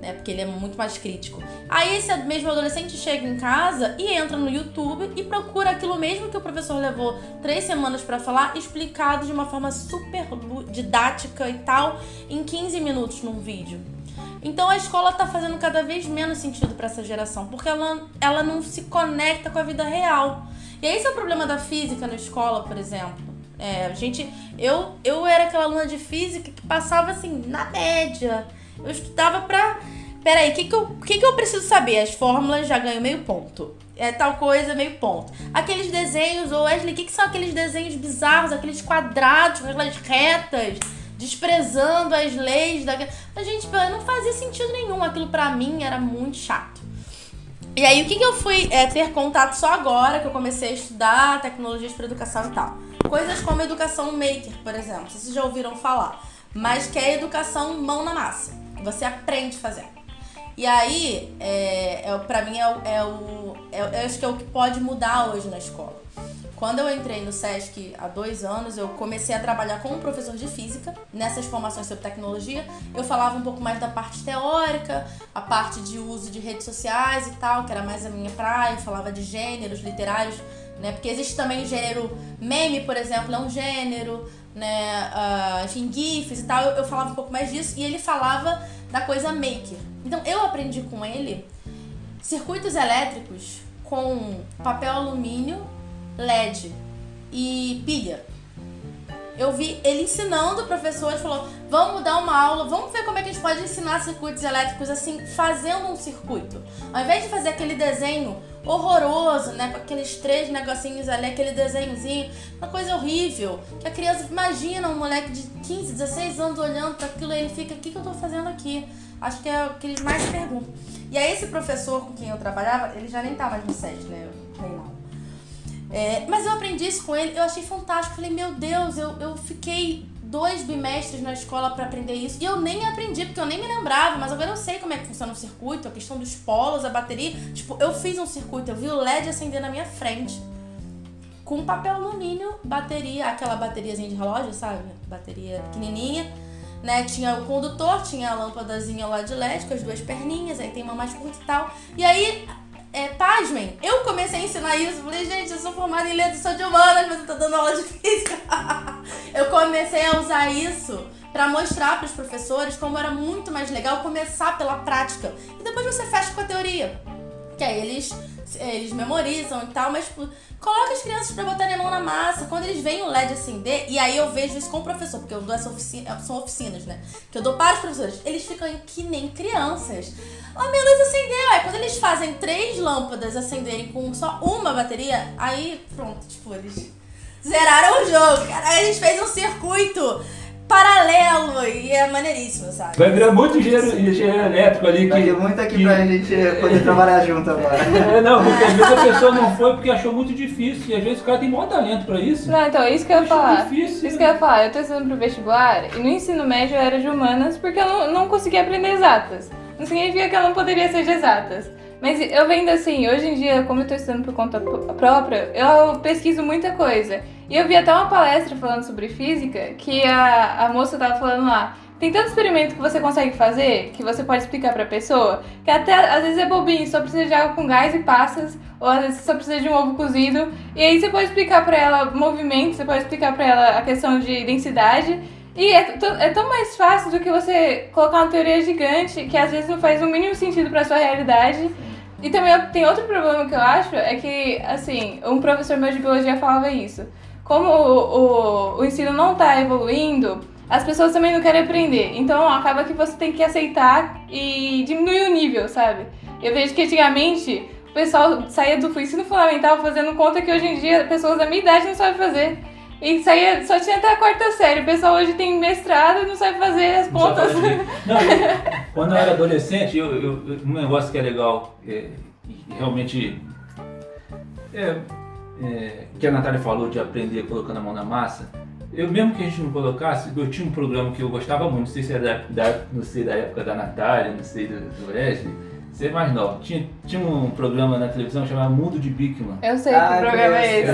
né? Porque ele é muito mais crítico. Aí esse mesmo adolescente chega em casa e entra no YouTube e procura aquilo mesmo que o professor levou três semanas para falar, explicado de uma forma super didática e tal, em 15 minutos num vídeo. Então a escola está fazendo cada vez menos sentido para essa geração, porque ela, ela não se conecta com a vida real. E esse é o problema da física na escola, por exemplo. É, gente, eu, eu era aquela aluna de física que passava assim, na média. Eu estudava pra. Peraí, o que, que, eu, que, que eu preciso saber? As fórmulas já ganho meio ponto. É tal coisa, meio ponto. Aqueles desenhos, ou Wesley, o que, que são aqueles desenhos bizarros, aqueles quadrados, aquelas retas, desprezando as leis da. Mas, gente, não fazia sentido nenhum. Aquilo pra mim era muito chato. E aí, o que, que eu fui é, ter contato só agora que eu comecei a estudar tecnologias para educação e tal? Coisas como educação maker, por exemplo. Vocês já ouviram falar. Mas que é educação mão na massa. Você aprende fazendo. E aí, é, é, pra mim, é, é o. É, eu acho que é o que pode mudar hoje na escola. Quando eu entrei no SESC há dois anos, eu comecei a trabalhar como professor de física, nessas formações sobre tecnologia. Eu falava um pouco mais da parte teórica, a parte de uso de redes sociais e tal, que era mais a minha praia. Eu falava de gêneros literários, né? Porque existe também gênero meme, por exemplo, é um gênero, né? Uh, enfim, GIFs e tal. Eu, eu falava um pouco mais disso. E ele falava da coisa maker. Então eu aprendi com ele circuitos elétricos com papel alumínio, LED e pilha. Eu vi ele ensinando, o professor falou: vamos dar uma aula, vamos ver como é que a gente pode ensinar circuitos elétricos assim, fazendo um circuito. Ao invés de fazer aquele desenho horroroso, né? Com aqueles três negocinhos ali, aquele desenhozinho, uma coisa horrível. Que a criança imagina um moleque de 15, 16 anos olhando para aquilo e ele fica: o que, que eu tô fazendo aqui? Acho que é o que eles mais perguntam. E aí, esse professor com quem eu trabalhava, ele já nem tá mais no SET, né? Reinaldo. É, mas eu aprendi isso com ele, eu achei fantástico. Falei, meu Deus, eu, eu fiquei dois bimestres na escola para aprender isso. E eu nem aprendi, porque eu nem me lembrava, mas agora eu sei como é que funciona o circuito, a questão dos polos, a bateria. Tipo, eu fiz um circuito, eu vi o LED acender na minha frente. Com papel alumínio, bateria, aquela bateriazinha de relógio, sabe? Bateria pequenininha. Né, tinha o condutor, tinha a lâmpadazinha lá de LED com as duas perninhas, aí tem uma mais curta e tal. E aí é, pasmem, eu comecei a ensinar isso. Falei, gente, eu sou formada em letras, sou de humanas, mas eu tô dando aula de física. (laughs) eu comecei a usar isso para mostrar para os professores como era muito mais legal começar pela prática. E depois você fecha com a teoria. Que aí eles, eles memorizam e tal, mas tipo, coloca as crianças para botarem a mão na massa. Quando eles veem o LED acender, e aí eu vejo isso com o professor, porque eu dou essa oficina, são oficinas, né? Que eu dou para os professores. Eles ficam que nem crianças a minha luz acendeu. Aí quando eles fazem três lâmpadas acenderem com só uma bateria, aí pronto, tipo, eles zeraram o jogo. Cara, a gente fez um circuito paralelo e é maneiríssimo, sabe? Vai virar muito engenheiro, engenheiro elétrico ali. Vai Que, ter muito aqui que- pra gente poder trabalhar junto agora. (laughs) É, não, porque às vezes a pessoa não foi porque achou muito difícil. E às vezes o cara tem maior talento pra isso. Não, então, isso que eu ia Acho falar. difícil. Isso que eu ia falar. Eu tô estudando pro vestibular e no ensino médio eu era de humanas porque eu não, não conseguia aprender exatas. Não significa que eu não poderia ser de exatas. Mas eu vendo assim, hoje em dia, como eu tô estudando por conta própria, eu pesquiso muita coisa. E eu vi até uma palestra falando sobre física que a, a moça tava falando lá. Tem tanto experimento que você consegue fazer, que você pode explicar pra pessoa, que até às vezes é bobinho, só precisa de água com gás e passas, ou às vezes só precisa de um ovo cozido. E aí você pode explicar pra ela movimento, você pode explicar pra ela a questão de densidade. E é, é tão mais fácil do que você colocar uma teoria gigante que às vezes não faz o mínimo sentido pra sua realidade. E também tem outro problema que eu acho, é que, assim, um professor meu de biologia falava isso. Como o, o, o ensino não está evoluindo, as pessoas também não querem aprender. Então acaba que você tem que aceitar e diminuir o nível, sabe? Eu vejo que antigamente o pessoal saía do ensino fundamental fazendo conta que hoje em dia pessoas da minha idade não sabem fazer. E saía, só tinha até a quarta série. O pessoal hoje tem mestrado e não sabe fazer as pontas. fazer. (laughs) Não, eu- quando eu era adolescente, eu, eu- um negócio que é legal, é, realmente, é, é, que a Natália falou de aprender colocando a mão na massa, eu mesmo que a gente não colocasse, eu tinha um programa que eu gostava muito, não sei se é da, da- não sei da época da Natália, não sei do, do Wesley, você é mais nova. Tinha, tinha um programa na televisão chamado Mundo de Bigman. Eu sei Ah, que programa é esse.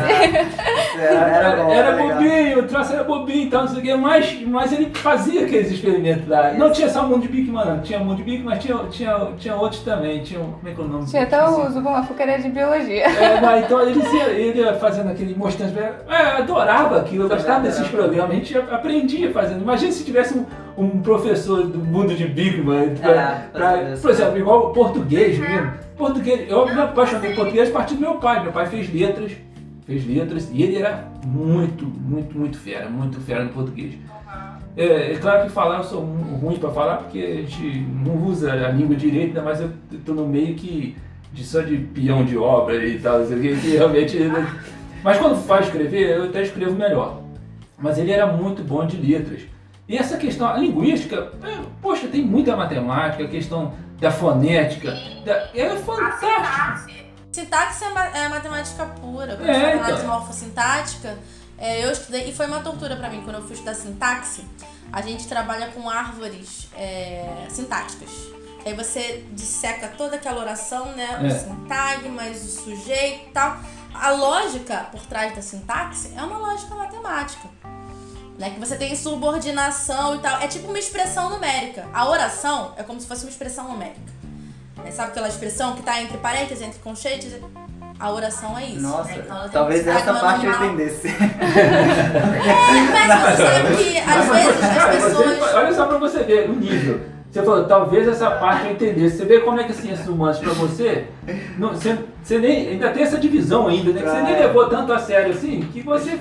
Era, era bom. Era legal. bobinho, o troço era bobinho e tal, não sei o quê, mas, mas ele fazia aqueles experimentos lá. Não tinha só o mundo de Bigman, não. Tinha o mundo de Bigman, mas tinha, tinha, tinha outros também. Tinha, um- como é que é o nome? Tinha até o Zubumafu que era de biologia. É, mas então ele, ia- ele ia fazendo aquele mostrando. É, eu adorava aquilo, eu gostava desses programas, a gente aprendia fazendo. Imagina se tivesse um, um professor do mundo de Bigman, pra, É, pra- por exemplo, igual o português mesmo. Português, eu me apaixonei por português a partir do meu pai. Meu pai fez letras, fez letras, e ele era muito, muito, muito fera, muito fera no português. É, é claro que falar eu sou ruim para falar porque a gente não usa a língua direito, ainda mais eu tô no meio que de só de peão de obra e tal, não sei o que, que realmente. (laughs) Mas quando faz escrever, eu até escrevo melhor. Mas ele era muito bom de letras. E essa questão, a linguística, é, poxa, tem muita matemática, a questão da fonética, da- é fantástico. Sintaxe é, é matemática pura. Quando É, fala então. de morfossintática, é, eu estudei, e foi uma tortura pra mim quando eu fui estudar sintaxe. A gente trabalha com árvores é, sintáticas. Aí você disseca toda aquela oração, né? É. Os sintagmas, o sujeito e tal. A lógica por trás da sintaxe é uma lógica matemática. Né, que você tem subordinação e tal. É tipo uma expressão numérica. A oração é como se fosse uma expressão numérica. Né, Sabe aquela expressão que tá entre parênteses, entre conchetes? A oração é isso. Nossa, né? Então ela tem talvez essa parte eu nominal. entendesse. (laughs) É, mas você sabe que às vezes as Cara, você- pessoas. olha só pra você ver o nível. Você falou, talvez essa parte eu entendesse. Você vê como é que as ciências humanas pra você, não, você, você nem, ainda tem essa divisão ainda, né? Que você nem levou tanto a sério assim, que você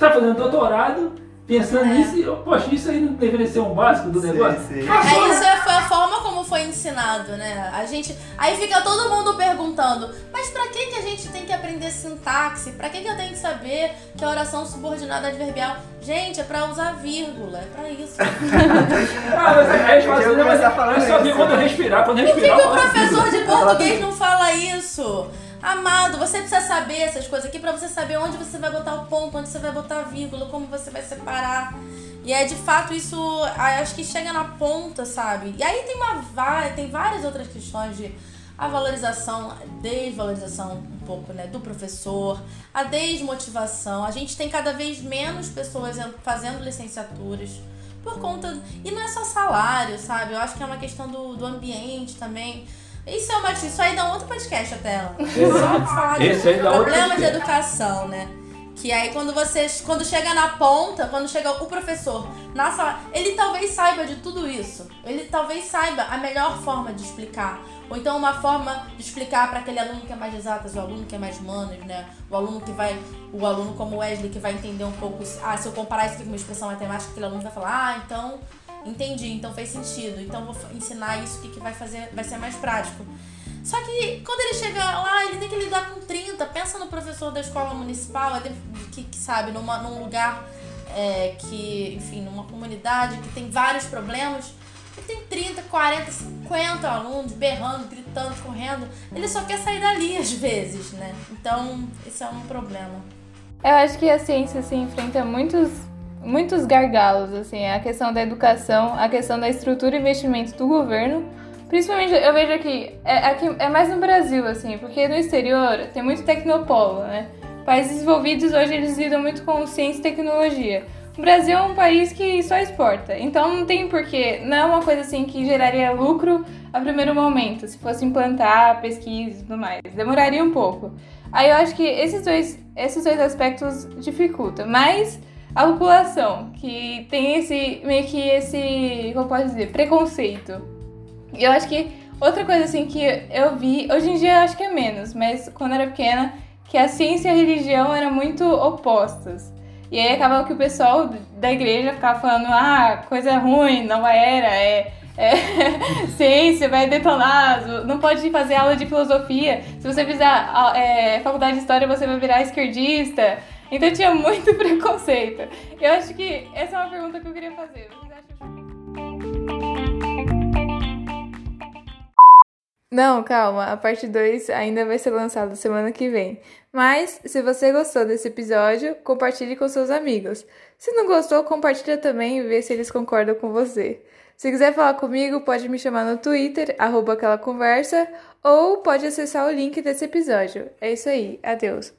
tá fazendo doutorado, pensando É. nisso, e, oh, poxa, isso aí não deveria ser um básico do Sim, negócio? sim. É, isso é- foi a forma como foi ensinado, né? A gente. Aí fica todo mundo perguntando, mas pra que, que a gente tem que aprender sintaxe? Pra que, que eu tenho que saber que a oração subordinada adverbial? Gente, é pra usar vírgula, é pra isso. (laughs) Ah, mas aí falam Eu assim, falando é só ver isso. quando eu respirar, quando eu Por que, respirar. que eu o professor aquilo. de português não fala isso? Amado, você precisa saber essas coisas aqui pra você saber onde você vai botar o ponto, onde você vai botar a vírgula, como você vai separar. E é de fato isso, ah, acho que chega na ponta, sabe? E aí tem uma tem várias outras questões de a valorização, desvalorização um pouco, né, do professor, a desmotivação. A gente tem cada vez menos pessoas en- fazendo licenciaturas por conta. E não é só salário, sabe? Eu acho que é uma questão do, do ambiente também. Isso é uma. Isso aí dá um outro podcast até lá. Só pra falar de Esse aí dá outro problemas de educação, né? Que aí quando você. Quando chega na ponta, quando chega o professor na sala, ele talvez saiba de tudo isso. Ele talvez saiba a melhor forma de explicar. Ou então uma forma de explicar para aquele aluno que é mais exatas, o aluno que é mais humanas, né? O aluno que vai. O aluno como Wesley que vai entender um pouco. Ah, se eu comparar isso aqui com uma expressão matemática, aquele aluno vai falar, ah, então entendi, então fez sentido. Então vou ensinar isso que, que vai fazer. Vai ser mais prático. Só que quando ele chega lá, ele tem que lidar com 30. Pensa no professor da escola municipal, ele, que, que sabe, numa, num lugar é, que, enfim, numa comunidade que tem vários problemas. Ele tem 30, 40, 50 alunos berrando, gritando, correndo. Ele só quer sair dali às vezes, né? Então, isso é um problema. Eu acho que a ciência se enfrenta a muitos, muitos gargalos, assim, a questão da educação, a questão da estrutura e investimento do governo. Principalmente, eu vejo aqui, é, aqui, é mais no Brasil, assim, porque no exterior tem muito tecnopolo, né? Países desenvolvidos hoje eles lidam muito com ciência e tecnologia. O Brasil é um país que só exporta, então não tem porquê, não é uma coisa assim que geraria lucro a primeiro momento, se fosse implantar pesquisa e tudo mais. Demoraria um pouco. Aí eu acho que esses dois, esses dois aspectos dificultam, mas a população que tem esse meio que esse, como posso dizer, preconceito. Eu acho que Outra coisa assim que eu vi, hoje em dia eu acho que é menos, mas quando eu era pequena, que a ciência e a religião eram muito opostas. E aí acabava que o pessoal da igreja ficava falando, ah, coisa ruim, nova era, é, é (laughs) ciência vai detonar, não pode fazer aula de filosofia. Se você fizer é, faculdade de história, você vai virar esquerdista. Então tinha muito (laughs) preconceito. Eu acho que essa é uma pergunta que eu queria fazer. Vocês acham Não, calma, a parte 2 ainda vai ser lançada semana que vem. Mas, se você gostou desse episódio, compartilhe com seus amigos. Se não gostou, compartilha também e vê se eles concordam com você. Se quiser falar comigo, pode me chamar no Twitter, arroba aquela conversa, ou pode acessar o link desse episódio. É isso aí, adeus!